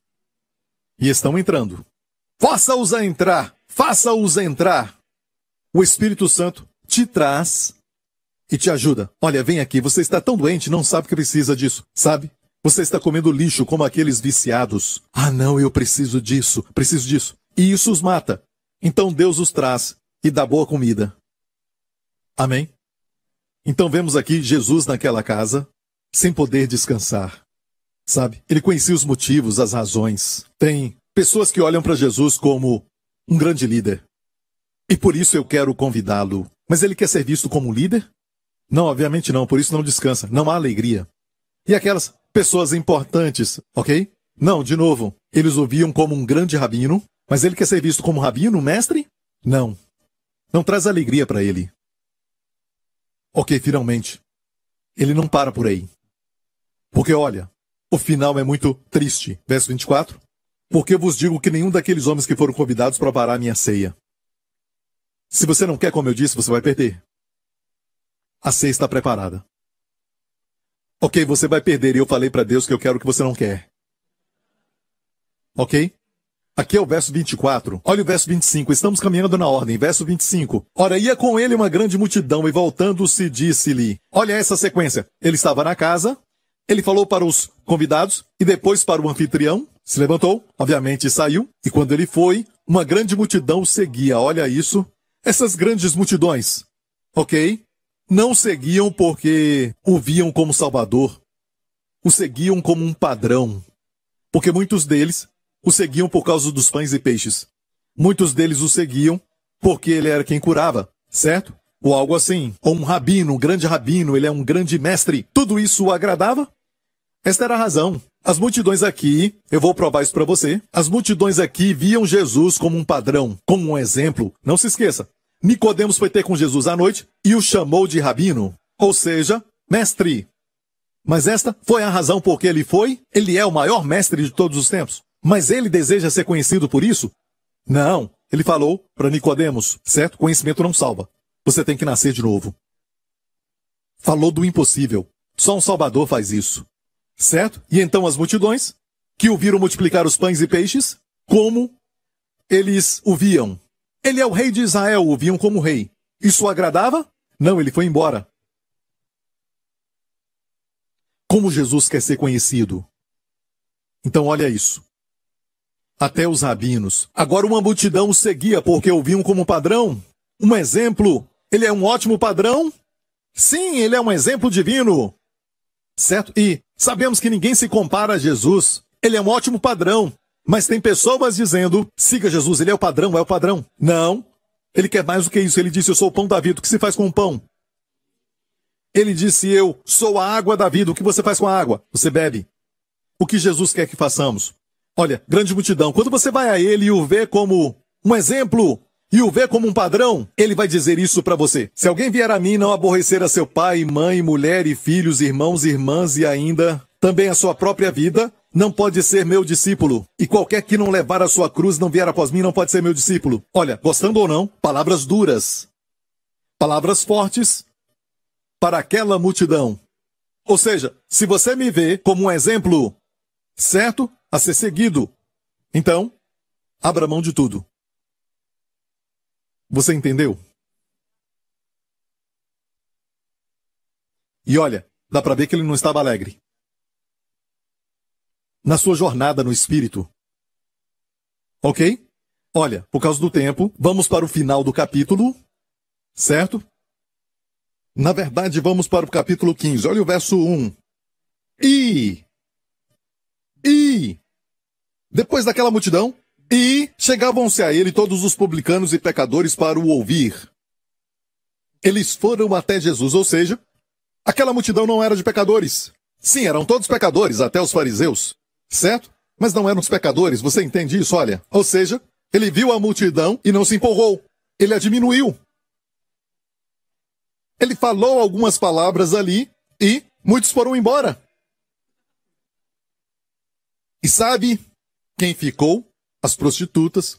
E estão entrando. Faça-os entrar! Faça-os entrar! O Espírito Santo te traz e te ajuda. Olha, vem aqui, você está tão doente, não sabe que precisa disso, sabe? Você está comendo lixo como aqueles viciados. Ah, não, eu preciso disso, preciso disso. E isso os mata. Então Deus os traz e dá boa comida. Amém? Então vemos aqui Jesus naquela casa, sem poder descansar. Sabe? Ele conhecia os motivos, as razões. Tem pessoas que olham para Jesus como um grande líder. E por isso eu quero convidá-lo. Mas ele quer ser visto como líder? Não, obviamente não, por isso não descansa, não há alegria. E aquelas pessoas importantes, ok? Não, de novo, eles o viam como um grande rabino, mas ele quer ser visto como rabino, mestre? Não. Não traz alegria para ele. Ok, finalmente. Ele não para por aí. Porque olha, o final é muito triste. Verso 24. Porque vos digo que nenhum daqueles homens que foram convidados provará a minha ceia. Se você não quer, como eu disse, você vai perder. A ceia está preparada. Ok, você vai perder e eu falei para Deus que eu quero o que você não quer. Ok? Aqui é o verso 24. Olha o verso 25. Estamos caminhando na ordem. Verso 25. Ora, ia com ele uma grande multidão e voltando-se disse-lhe. Olha essa sequência. Ele estava na casa, ele falou para os convidados e depois para o anfitrião. Se levantou, obviamente saiu. E quando ele foi, uma grande multidão seguia. Olha isso. Essas grandes multidões. Ok? Não seguiam porque o viam como Salvador. O seguiam como um padrão. Porque muitos deles o seguiam por causa dos pães e peixes. Muitos deles o seguiam porque ele era quem curava, certo? Ou algo assim. Ou um rabino, um grande rabino, ele é um grande mestre. Tudo isso o agradava? Esta era a razão. As multidões aqui, eu vou provar isso para você. As multidões aqui viam Jesus como um padrão, como um exemplo. Não se esqueça. Nicodemos foi ter com Jesus à noite e o chamou de rabino, ou seja, mestre. Mas esta foi a razão por que ele foi. Ele é o maior mestre de todos os tempos. Mas ele deseja ser conhecido por isso? Não. Ele falou para Nicodemos, certo? Conhecimento não salva. Você tem que nascer de novo. Falou do impossível. Só um Salvador faz isso. Certo? E então as multidões, que o viram multiplicar os pães e peixes, como eles o viam. Ele é o rei de Israel, o viam como rei. Isso agradava? Não, ele foi embora. Como Jesus quer ser conhecido? Então olha isso até os rabinos. Agora uma multidão o seguia porque o viam como padrão. Um exemplo. Ele é um ótimo padrão? Sim, ele é um exemplo divino. Certo? E sabemos que ninguém se compara a Jesus. Ele é um ótimo padrão. Mas tem pessoas dizendo: siga Jesus, ele é o padrão, é o padrão. Não. Ele quer mais do que isso. Ele disse: Eu sou o pão da vida. O que se faz com o pão? Ele disse: Eu sou a água da vida. O que você faz com a água? Você bebe. O que Jesus quer que façamos? Olha, grande multidão. Quando você vai a ele e o vê como um exemplo e o vê como um padrão, ele vai dizer isso para você. Se alguém vier a mim não aborrecer a seu pai, mãe, mulher e filhos, irmãos irmãs e ainda também a sua própria vida, não pode ser meu discípulo. E qualquer que não levar a sua cruz não vier após mim não pode ser meu discípulo. Olha, gostando ou não, palavras duras. Palavras fortes para aquela multidão. Ou seja, se você me vê como um exemplo certo a ser seguido, então, abra mão de tudo. Você entendeu? E olha, dá para ver que ele não estava alegre. Na sua jornada no espírito. Ok? Olha, por causa do tempo, vamos para o final do capítulo, certo? Na verdade, vamos para o capítulo 15. Olha o verso 1. E. E. Depois daquela multidão, e chegavam-se a ele todos os publicanos e pecadores para o ouvir. Eles foram até Jesus, ou seja, aquela multidão não era de pecadores. Sim, eram todos pecadores, até os fariseus. Certo? Mas não eram os pecadores, você entende isso? Olha. Ou seja, ele viu a multidão e não se empolgou. Ele a diminuiu. Ele falou algumas palavras ali e muitos foram embora. E sabe quem ficou? as prostitutas,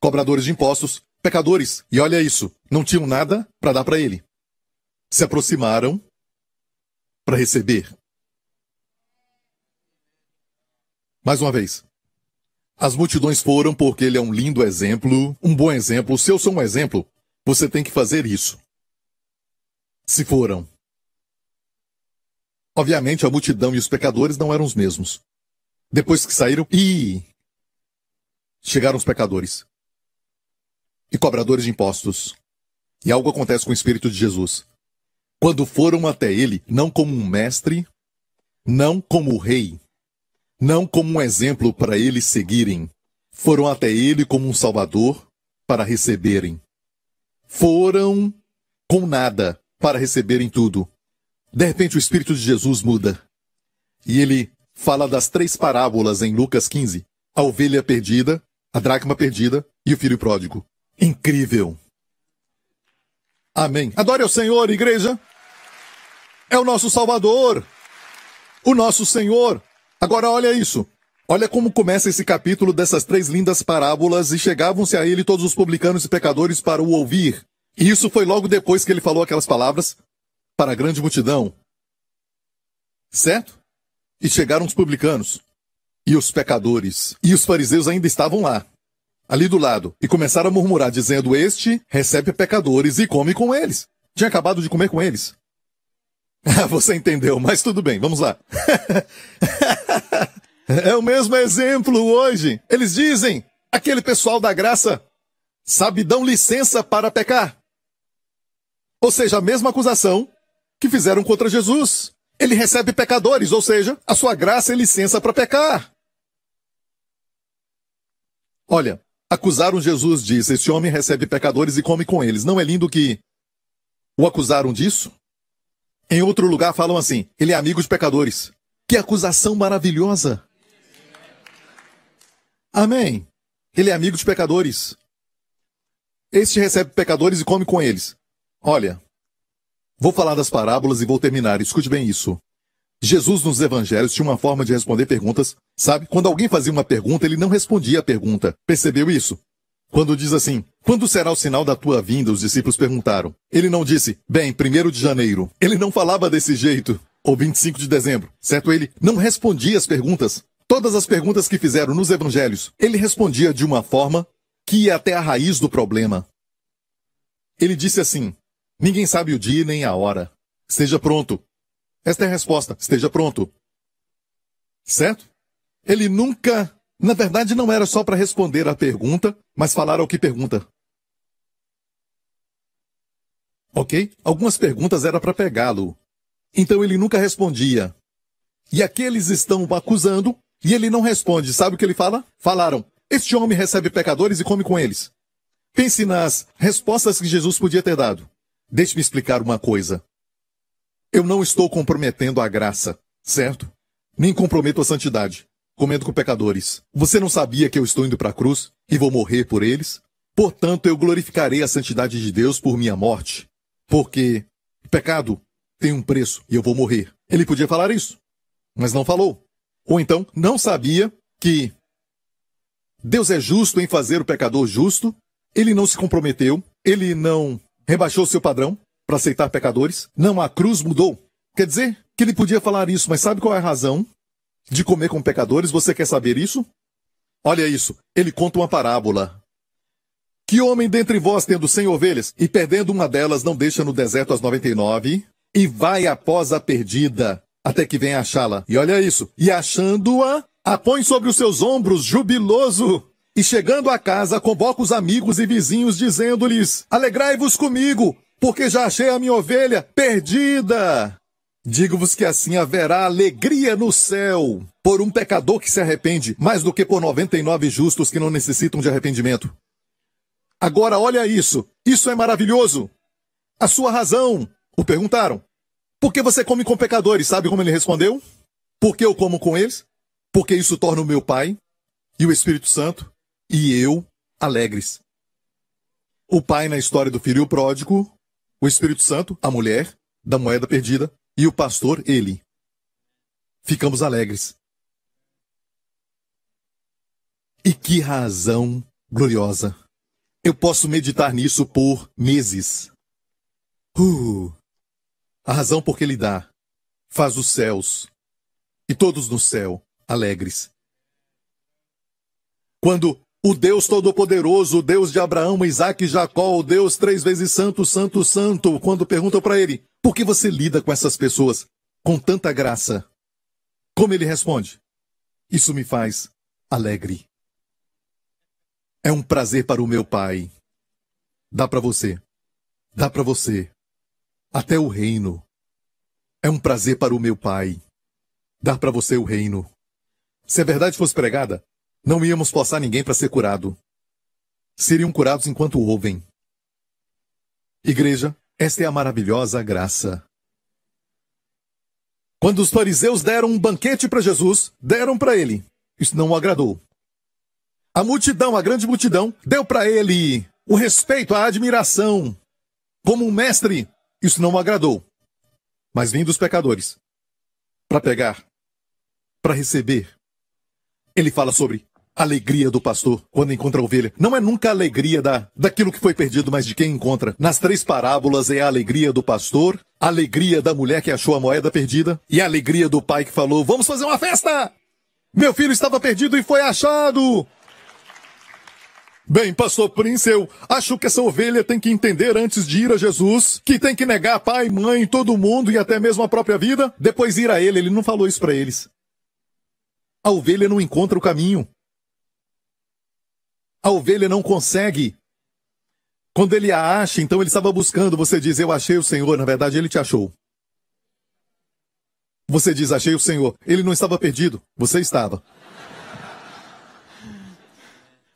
cobradores de impostos, pecadores. E olha isso, não tinham nada para dar para ele. Se aproximaram para receber. Mais uma vez. As multidões foram porque ele é um lindo exemplo, um bom exemplo. Se eu sou um exemplo, você tem que fazer isso. Se foram. Obviamente, a multidão e os pecadores não eram os mesmos. Depois que saíram, e chegaram os pecadores e cobradores de impostos. E algo acontece com o Espírito de Jesus. Quando foram até ele, não como um mestre, não como rei, não como um exemplo para eles seguirem, foram até ele como um salvador para receberem. Foram com nada para receberem tudo. De repente o Espírito de Jesus muda. E ele fala das três parábolas em Lucas 15: a ovelha perdida, a dracma perdida e o filho pródigo. Incrível. Amém. Adore ao Senhor, igreja. É o nosso Salvador. O nosso Senhor. Agora olha isso. Olha como começa esse capítulo dessas três lindas parábolas e chegavam-se a ele todos os publicanos e pecadores para o ouvir. E isso foi logo depois que ele falou aquelas palavras para a grande multidão. Certo? E chegaram os publicanos e os pecadores. E os fariseus ainda estavam lá, ali do lado, e começaram a murmurar, dizendo: Este recebe pecadores e come com eles. Tinha acabado de comer com eles. Você entendeu, mas tudo bem, vamos lá. é o mesmo exemplo hoje. Eles dizem: aquele pessoal da graça, sabe, dão licença para pecar. Ou seja, a mesma acusação que fizeram contra Jesus. Ele recebe pecadores, ou seja, a sua graça é licença para pecar. Olha, acusaram Jesus disso. Esse homem recebe pecadores e come com eles. Não é lindo que o acusaram disso? Em outro lugar falam assim: ele é amigo de pecadores. Que acusação maravilhosa! Amém. Ele é amigo de pecadores. Este recebe pecadores e come com eles. Olha, vou falar das parábolas e vou terminar. Escute bem isso. Jesus nos evangelhos tinha uma forma de responder perguntas, sabe? Quando alguém fazia uma pergunta, ele não respondia a pergunta. Percebeu isso? Quando diz assim, quando será o sinal da tua vinda? Os discípulos perguntaram. Ele não disse, bem, primeiro de janeiro. Ele não falava desse jeito. Ou 25 de dezembro. Certo? Ele não respondia as perguntas. Todas as perguntas que fizeram nos evangelhos, ele respondia de uma forma que ia até a raiz do problema. Ele disse assim, ninguém sabe o dia nem a hora. Esteja pronto, esta é a resposta. Esteja pronto. Certo? Ele nunca, na verdade, não era só para responder a pergunta, mas falar ao que pergunta. Ok? Algumas perguntas era para pegá-lo. Então ele nunca respondia. E aqueles estão acusando e ele não responde. Sabe o que ele fala? Falaram: Este homem recebe pecadores e come com eles. Pense nas respostas que Jesus podia ter dado. Deixe-me explicar uma coisa. Eu não estou comprometendo a graça, certo? Nem comprometo a santidade. Comendo com pecadores. Você não sabia que eu estou indo para a cruz e vou morrer por eles? Portanto, eu glorificarei a santidade de Deus por minha morte. Porque pecado tem um preço e eu vou morrer. Ele podia falar isso, mas não falou. Ou então não sabia que Deus é justo em fazer o pecador justo, ele não se comprometeu, ele não rebaixou seu padrão para aceitar pecadores, não a cruz mudou. Quer dizer que ele podia falar isso, mas sabe qual é a razão de comer com pecadores? Você quer saber isso? Olha isso, ele conta uma parábola. Que homem dentre vós, tendo cem ovelhas, e perdendo uma delas, não deixa no deserto as noventa e nove, e vai após a perdida, até que venha achá-la. E olha isso, e achando-a, a põe sobre os seus ombros, jubiloso. E chegando a casa, convoca os amigos e vizinhos, dizendo-lhes: Alegrai-vos comigo, porque já achei a minha ovelha perdida. Digo-vos que assim haverá alegria no céu por um pecador que se arrepende, mais do que por 99 justos que não necessitam de arrependimento. Agora olha isso, isso é maravilhoso. A sua razão, o perguntaram. Por que você come com pecadores? Sabe como ele respondeu? Porque eu como com eles? Porque isso torna o meu Pai e o Espírito Santo e eu alegres. O pai na história do filho pródigo, o Espírito Santo, a mulher da moeda perdida, e o pastor, ele. Ficamos alegres. E que razão gloriosa! Eu posso meditar nisso por meses. Uh, a razão por que ele dá faz os céus e todos no céu alegres. Quando o Deus Todo-Poderoso, o Deus de Abraão, Isaac e Jacó, o Deus três vezes santo, santo, santo, quando perguntam para ele, por que você lida com essas pessoas com tanta graça? Como ele responde? Isso me faz alegre. É um prazer para o meu pai. Dá para você. Dá para você. Até o reino. É um prazer para o meu pai. Dar para você o reino. Se a verdade fosse pregada, não íamos forçar ninguém para ser curado. Seriam curados enquanto ouvem. Igreja, esta é a maravilhosa graça. Quando os fariseus deram um banquete para Jesus, deram para ele. Isso não o agradou. A multidão, a grande multidão, deu para ele o respeito, a admiração. Como um mestre, isso não agradou. Mas vindo os pecadores, para pegar, para receber, ele fala sobre alegria do pastor quando encontra a ovelha. Não é nunca a alegria da, daquilo que foi perdido, mas de quem encontra. Nas três parábolas é a alegria do pastor, a alegria da mulher que achou a moeda perdida e a alegria do pai que falou: Vamos fazer uma festa! Meu filho estava perdido e foi achado! Bem, pastor Prince, eu acho que essa ovelha tem que entender antes de ir a Jesus, que tem que negar pai, mãe, todo mundo e até mesmo a própria vida, depois ir a ele. Ele não falou isso para eles. A ovelha não encontra o caminho. A ovelha não consegue. Quando ele a acha, então ele estava buscando. Você diz, eu achei o Senhor. Na verdade, ele te achou. Você diz, achei o Senhor. Ele não estava perdido. Você estava.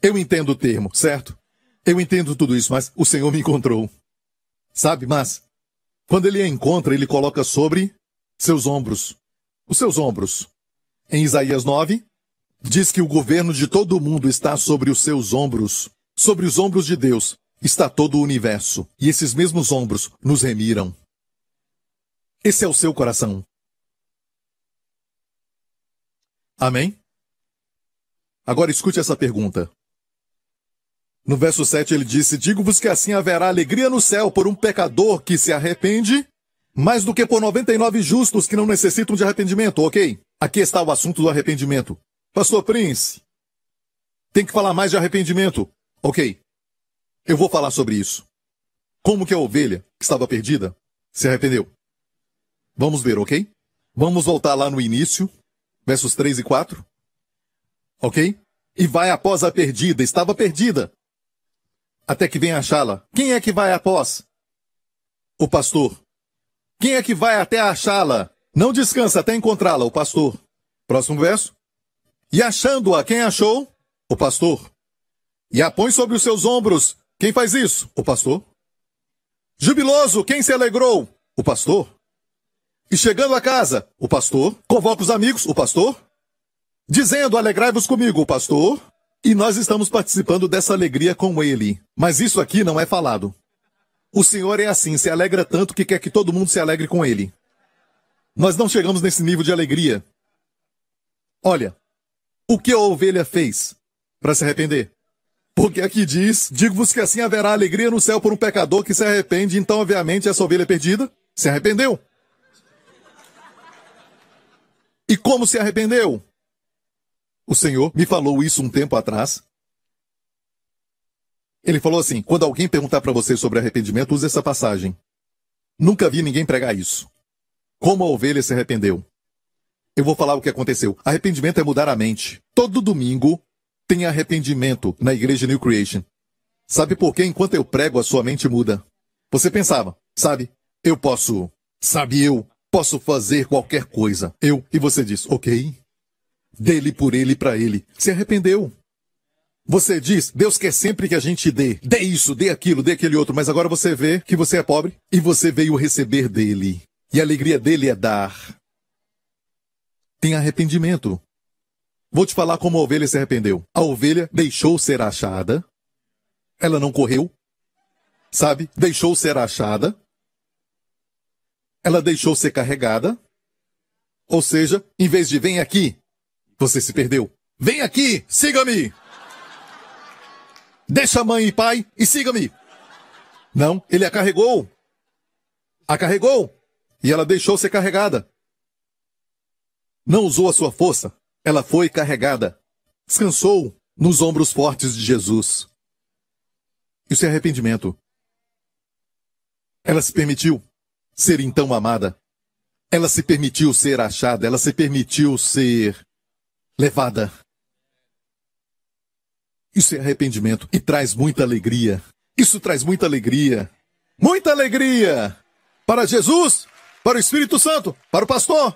Eu entendo o termo, certo? Eu entendo tudo isso, mas o Senhor me encontrou. Sabe, mas quando ele a encontra, ele coloca sobre seus ombros. Os seus ombros. Em Isaías 9, diz que o governo de todo o mundo está sobre os seus ombros. Sobre os ombros de Deus está todo o universo. E esses mesmos ombros nos remiram. Esse é o seu coração. Amém? Agora escute essa pergunta. No verso 7 ele disse: Digo-vos que assim haverá alegria no céu por um pecador que se arrepende, mais do que por 99 justos que não necessitam de arrependimento, ok? Aqui está o assunto do arrependimento. Pastor Prince, tem que falar mais de arrependimento. Ok. Eu vou falar sobre isso. Como que a ovelha, que estava perdida, se arrependeu? Vamos ver, ok? Vamos voltar lá no início, versos 3 e 4. Ok? E vai após a perdida, estava perdida. Até que venha achá-la. Quem é que vai após? O pastor. Quem é que vai até achá-la? Não descansa até encontrá-la, o pastor. Próximo verso. E achando-a, quem achou? O pastor. E a põe sobre os seus ombros. Quem faz isso? O pastor. Jubiloso, quem se alegrou? O pastor. E chegando a casa, o pastor. Convoca os amigos, o pastor. Dizendo, alegrai-vos comigo, o pastor. E nós estamos participando dessa alegria com ele. Mas isso aqui não é falado. O Senhor é assim, se alegra tanto que quer que todo mundo se alegre com ele. Nós não chegamos nesse nível de alegria. Olha, o que a ovelha fez para se arrepender? Porque aqui diz: Digo-vos que assim haverá alegria no céu por um pecador que se arrepende, então, obviamente, essa ovelha perdida se arrependeu. E como se arrependeu? O Senhor me falou isso um tempo atrás. Ele falou assim: quando alguém perguntar para você sobre arrependimento, use essa passagem. Nunca vi ninguém pregar isso. Como a ovelha se arrependeu? Eu vou falar o que aconteceu. Arrependimento é mudar a mente. Todo domingo tem arrependimento na igreja New Creation. Sabe por quê? Enquanto eu prego, a sua mente muda. Você pensava, sabe, eu posso, sabe, eu posso fazer qualquer coisa. Eu, e você diz, ok, dele por ele para ele. Se arrependeu. Você diz, Deus quer sempre que a gente dê. Dê isso, dê aquilo, dê aquele outro. Mas agora você vê que você é pobre e você veio receber dele. E a alegria dele é dar. Tem arrependimento. Vou te falar como a ovelha se arrependeu. A ovelha deixou ser achada. Ela não correu. Sabe? Deixou ser achada. Ela deixou ser carregada. Ou seja, em vez de vem aqui, você se perdeu. Vem aqui, siga-me. Deixa mãe e pai e siga-me. Não, ele a carregou. A carregou. E ela deixou ser carregada. Não usou a sua força. Ela foi carregada. Descansou nos ombros fortes de Jesus. Isso é arrependimento. Ela se permitiu ser então amada. Ela se permitiu ser achada. Ela se permitiu ser levada. Isso é arrependimento e traz muita alegria. Isso traz muita alegria. Muita alegria! Para Jesus, para o Espírito Santo, para o pastor.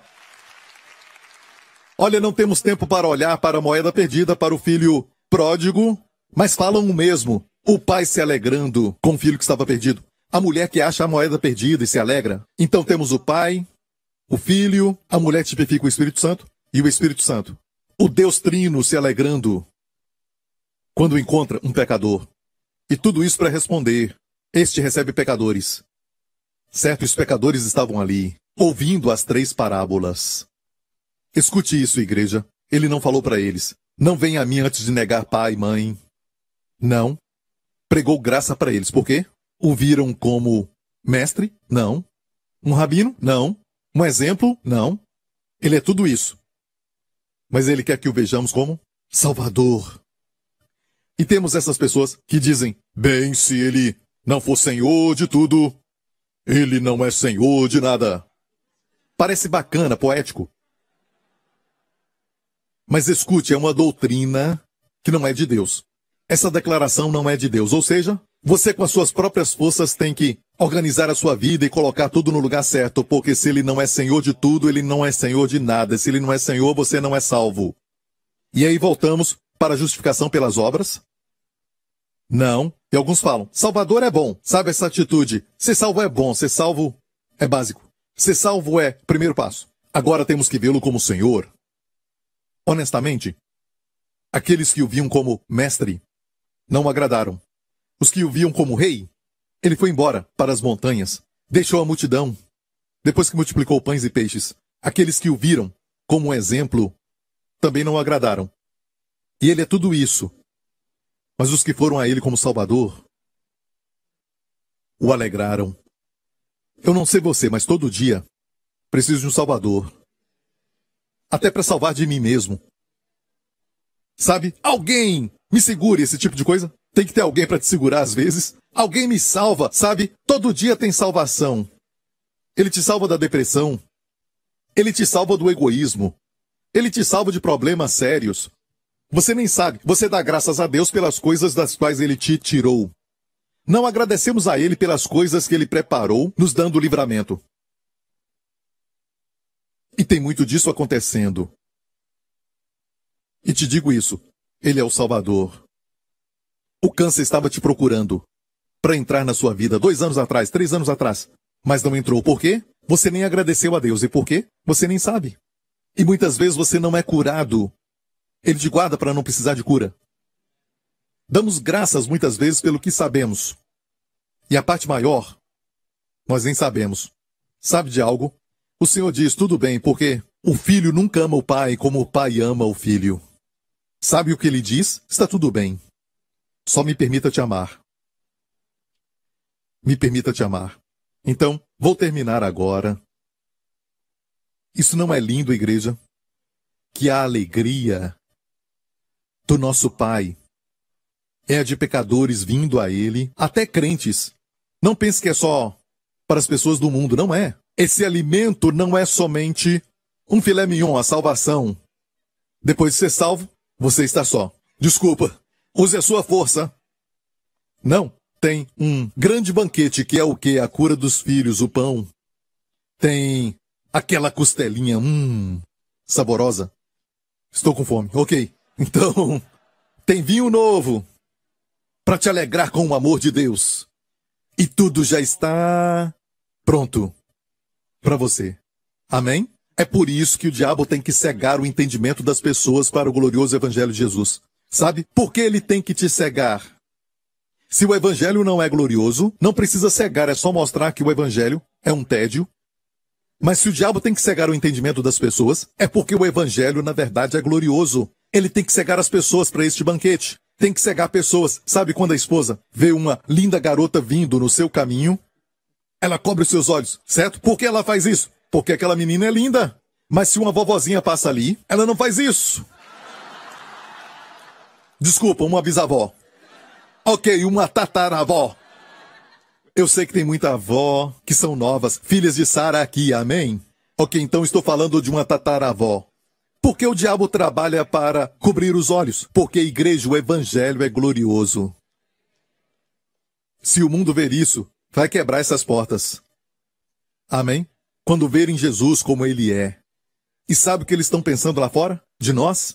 Olha, não temos tempo para olhar para a moeda perdida, para o filho pródigo, mas falam o mesmo. O pai se alegrando com o filho que estava perdido. A mulher que acha a moeda perdida e se alegra. Então temos o pai, o filho, a mulher tipifica o Espírito Santo e o Espírito Santo. O Deus Trino se alegrando quando encontra um pecador. E tudo isso para responder: Este recebe pecadores. Certo, os pecadores estavam ali, ouvindo as três parábolas. Escute isso, igreja. Ele não falou para eles: Não venha a mim antes de negar pai e mãe. Não. Pregou graça para eles. Por quê? O viram como mestre? Não. Um rabino? Não. Um exemplo? Não. Ele é tudo isso. Mas ele quer que o vejamos como Salvador. E temos essas pessoas que dizem: bem, se ele não for senhor de tudo, ele não é senhor de nada. Parece bacana, poético. Mas escute, é uma doutrina que não é de Deus. Essa declaração não é de Deus. Ou seja, você com as suas próprias forças tem que organizar a sua vida e colocar tudo no lugar certo, porque se ele não é senhor de tudo, ele não é senhor de nada. Se ele não é senhor, você não é salvo. E aí voltamos para a justificação pelas obras? Não. E alguns falam, Salvador é bom. Sabe essa atitude? Ser salvo é bom, ser salvo é básico. Ser salvo é primeiro passo. Agora temos que vê-lo como Senhor. Honestamente, aqueles que o viam como mestre não agradaram. Os que o viam como rei ele foi embora para as montanhas, deixou a multidão. Depois que multiplicou pães e peixes, aqueles que o viram como exemplo também não agradaram. E ele é tudo isso. Mas os que foram a ele como Salvador o alegraram. Eu não sei você, mas todo dia preciso de um Salvador. Até para salvar de mim mesmo. Sabe? Alguém me segure esse tipo de coisa. Tem que ter alguém para te segurar às vezes. Alguém me salva, sabe? Todo dia tem salvação. Ele te salva da depressão. Ele te salva do egoísmo. Ele te salva de problemas sérios. Você nem sabe. Você dá graças a Deus pelas coisas das quais ele te tirou. Não agradecemos a ele pelas coisas que ele preparou, nos dando livramento. E tem muito disso acontecendo. E te digo isso: ele é o Salvador. O câncer estava te procurando para entrar na sua vida dois anos atrás, três anos atrás, mas não entrou. Por quê? Você nem agradeceu a Deus. E por quê? Você nem sabe. E muitas vezes você não é curado. Ele te guarda para não precisar de cura. Damos graças muitas vezes pelo que sabemos. E a parte maior, nós nem sabemos. Sabe de algo? O Senhor diz tudo bem, porque O filho nunca ama o pai como o pai ama o filho. Sabe o que ele diz? Está tudo bem. Só me permita te amar. Me permita te amar. Então, vou terminar agora. Isso não é lindo, igreja? Que a alegria do nosso Pai é a de pecadores vindo a Ele, até crentes. Não pense que é só para as pessoas do mundo, não é. Esse alimento não é somente um filé mignon, a salvação. Depois de ser salvo, você está só. Desculpa, use a sua força. Não, tem um grande banquete que é o que? A cura dos filhos, o pão. Tem aquela costelinha, hum, saborosa. Estou com fome, ok. Então, tem vinho novo para te alegrar com o amor de Deus. E tudo já está pronto para você. Amém? É por isso que o diabo tem que cegar o entendimento das pessoas para o glorioso evangelho de Jesus. Sabe? Por que ele tem que te cegar? Se o evangelho não é glorioso, não precisa cegar, é só mostrar que o evangelho é um tédio. Mas se o diabo tem que cegar o entendimento das pessoas, é porque o evangelho na verdade é glorioso. Ele tem que cegar as pessoas para este banquete. Tem que cegar pessoas. Sabe quando a esposa vê uma linda garota vindo no seu caminho? Ela cobre os seus olhos, certo? Por que ela faz isso? Porque aquela menina é linda. Mas se uma vovozinha passa ali, ela não faz isso. Desculpa, uma bisavó. Ok, uma tataravó. Eu sei que tem muita avó que são novas, filhas de Sara aqui, amém? Ok, então estou falando de uma tataravó. Porque o diabo trabalha para cobrir os olhos. Porque, igreja, o evangelho é glorioso. Se o mundo ver isso, vai quebrar essas portas. Amém? Quando verem Jesus como ele é. E sabe o que eles estão pensando lá fora? De nós?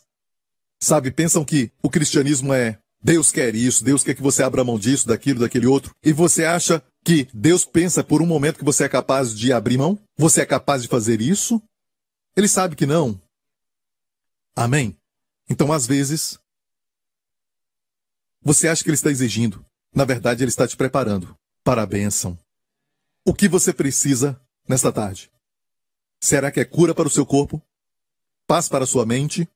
Sabe, pensam que o cristianismo é Deus quer isso, Deus quer que você abra mão disso, daquilo, daquele outro. E você acha que Deus pensa por um momento que você é capaz de abrir mão? Você é capaz de fazer isso? Ele sabe que não. Amém? Então, às vezes, você acha que ele está exigindo. Na verdade, ele está te preparando para a bênção. O que você precisa nesta tarde? Será que é cura para o seu corpo? Paz para a sua mente?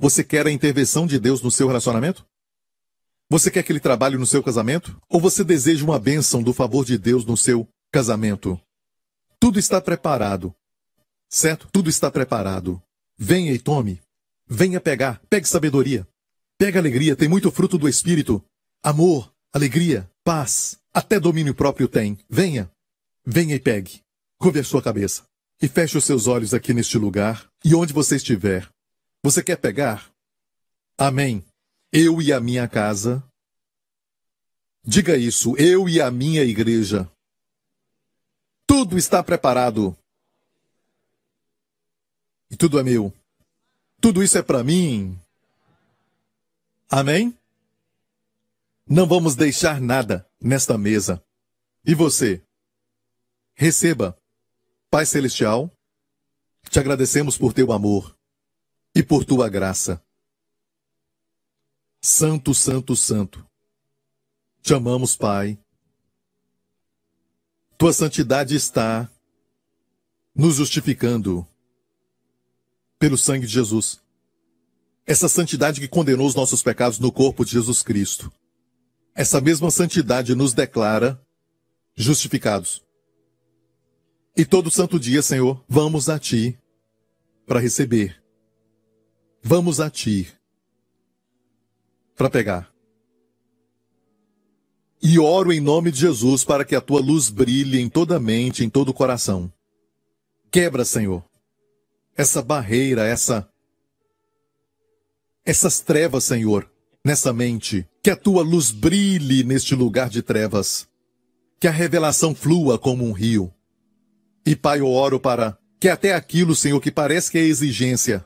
Você quer a intervenção de Deus no seu relacionamento? Você quer que ele trabalhe no seu casamento? Ou você deseja uma bênção do favor de Deus no seu casamento? Tudo está preparado. Certo? Tudo está preparado. Venha e tome. Venha pegar, pegue sabedoria. Pega alegria, tem muito fruto do Espírito. Amor, alegria, paz, até domínio próprio tem. Venha, venha e pegue. Curve a sua cabeça e feche os seus olhos aqui neste lugar e onde você estiver. Você quer pegar? Amém. Eu e a minha casa. Diga isso, eu e a minha igreja. Tudo está preparado. E tudo é meu. Tudo isso é para mim. Amém? Não vamos deixar nada nesta mesa. E você? Receba. Pai Celestial, te agradecemos por teu amor e por tua graça. Santo, Santo, Santo. Te amamos, Pai. Tua santidade está nos justificando pelo sangue de Jesus. Essa santidade que condenou os nossos pecados no corpo de Jesus Cristo. Essa mesma santidade nos declara justificados. E todo santo dia, Senhor, vamos a Ti para receber. Vamos a Ti para pegar. E oro em nome de Jesus para que a Tua luz brilhe em toda a mente, em todo o coração. Quebra, Senhor, essa barreira, essa essas trevas, Senhor, nessa mente, que a tua luz brilhe neste lugar de trevas, que a revelação flua como um rio. E Pai, eu oro para que até aquilo, Senhor, que parece que é exigência,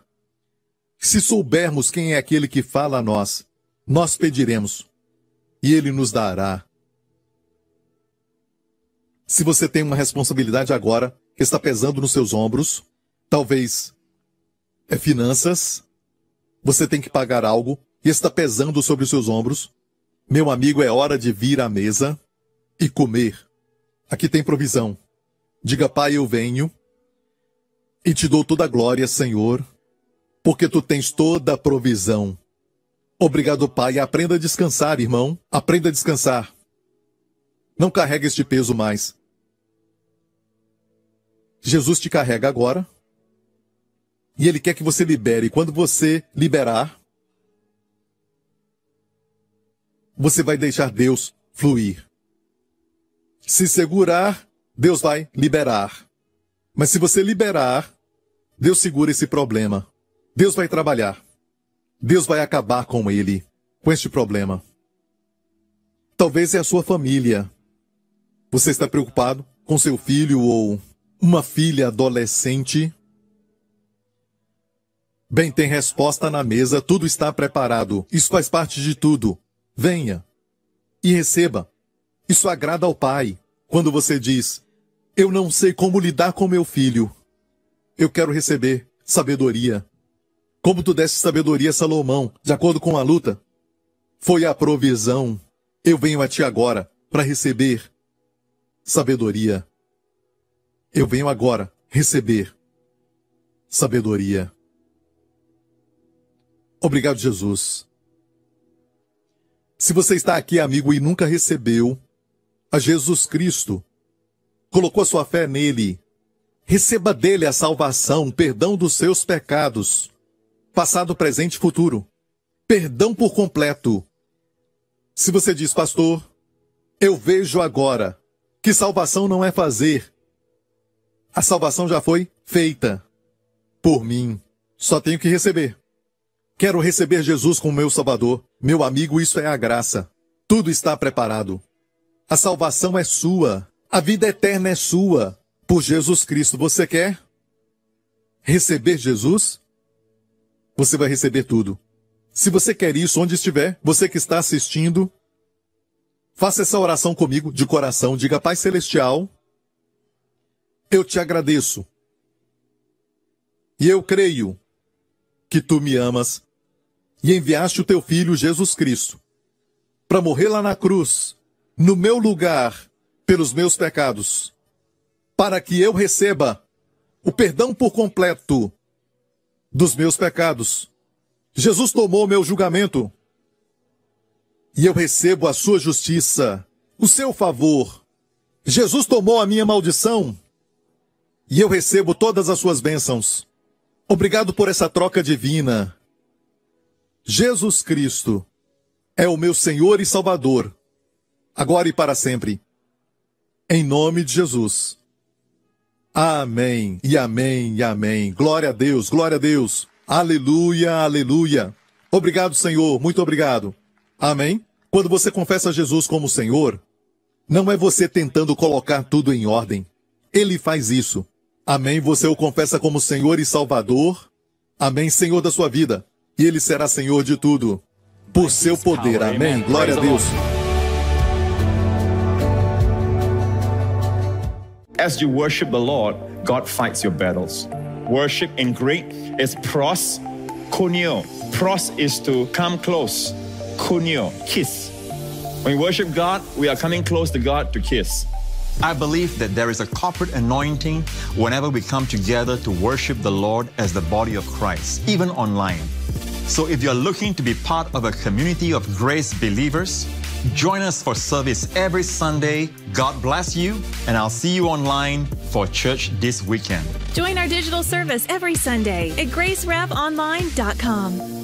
se soubermos quem é aquele que fala a nós, nós pediremos e ele nos dará. Se você tem uma responsabilidade agora que está pesando nos seus ombros, Talvez é finanças, você tem que pagar algo e está pesando sobre os seus ombros. Meu amigo, é hora de vir à mesa e comer. Aqui tem provisão. Diga, Pai, eu venho E te dou toda a glória, Senhor, porque tu tens toda a provisão. Obrigado, Pai. Aprenda a descansar, irmão. Aprenda a descansar. Não carregue este peso mais. Jesus te carrega agora. E Ele quer que você libere. Quando você liberar, você vai deixar Deus fluir. Se segurar, Deus vai liberar. Mas se você liberar, Deus segura esse problema. Deus vai trabalhar. Deus vai acabar com ele, com este problema. Talvez é a sua família. Você está preocupado com seu filho ou uma filha adolescente? Bem, tem resposta na mesa, tudo está preparado. Isso faz parte de tudo. Venha e receba. Isso agrada ao Pai. Quando você diz: Eu não sei como lidar com meu filho. Eu quero receber sabedoria. Como tu deste sabedoria a Salomão, de acordo com a luta. Foi a provisão. Eu venho a ti agora para receber sabedoria. Eu venho agora receber sabedoria. Obrigado, Jesus. Se você está aqui, amigo, e nunca recebeu a Jesus Cristo, colocou sua fé nele, receba dele a salvação, perdão dos seus pecados, passado, presente e futuro. Perdão por completo. Se você diz, pastor, eu vejo agora que salvação não é fazer. A salvação já foi feita por mim. Só tenho que receber. Quero receber Jesus como meu Salvador. Meu amigo, isso é a graça. Tudo está preparado. A salvação é sua. A vida eterna é sua. Por Jesus Cristo. Você quer receber Jesus? Você vai receber tudo. Se você quer isso, onde estiver, você que está assistindo, faça essa oração comigo de coração. Diga, Pai Celestial, eu te agradeço. E eu creio que tu me amas e enviaste o teu filho Jesus Cristo para morrer lá na cruz, no meu lugar, pelos meus pecados, para que eu receba o perdão por completo dos meus pecados. Jesus tomou meu julgamento e eu recebo a sua justiça, o seu favor. Jesus tomou a minha maldição e eu recebo todas as suas bênçãos. Obrigado por essa troca divina. Jesus Cristo é o meu Senhor e Salvador, agora e para sempre. Em nome de Jesus. Amém, e amém, e amém. Glória a Deus, glória a Deus. Aleluia, aleluia. Obrigado, Senhor, muito obrigado. Amém. Quando você confessa Jesus como Senhor, não é você tentando colocar tudo em ordem. Ele faz isso. Amém. Você o confessa como Senhor e Salvador. Amém, Senhor da sua vida e ele será Senhor de tudo. Por seu poder. Amém. Glória a Deus. As you worship the Lord, God fights your battles. Worship in Greek is pros kunio. Pros is to come close. Kunio, kiss. When we worship God, we are coming close to God to kiss. I believe that there is a corporate anointing whenever we come together to worship the Lord as the body of Christ, even online. So if you're looking to be part of a community of grace believers, join us for service every Sunday. God bless you, and I'll see you online for church this weekend. Join our digital service every Sunday at gracerevonline.com.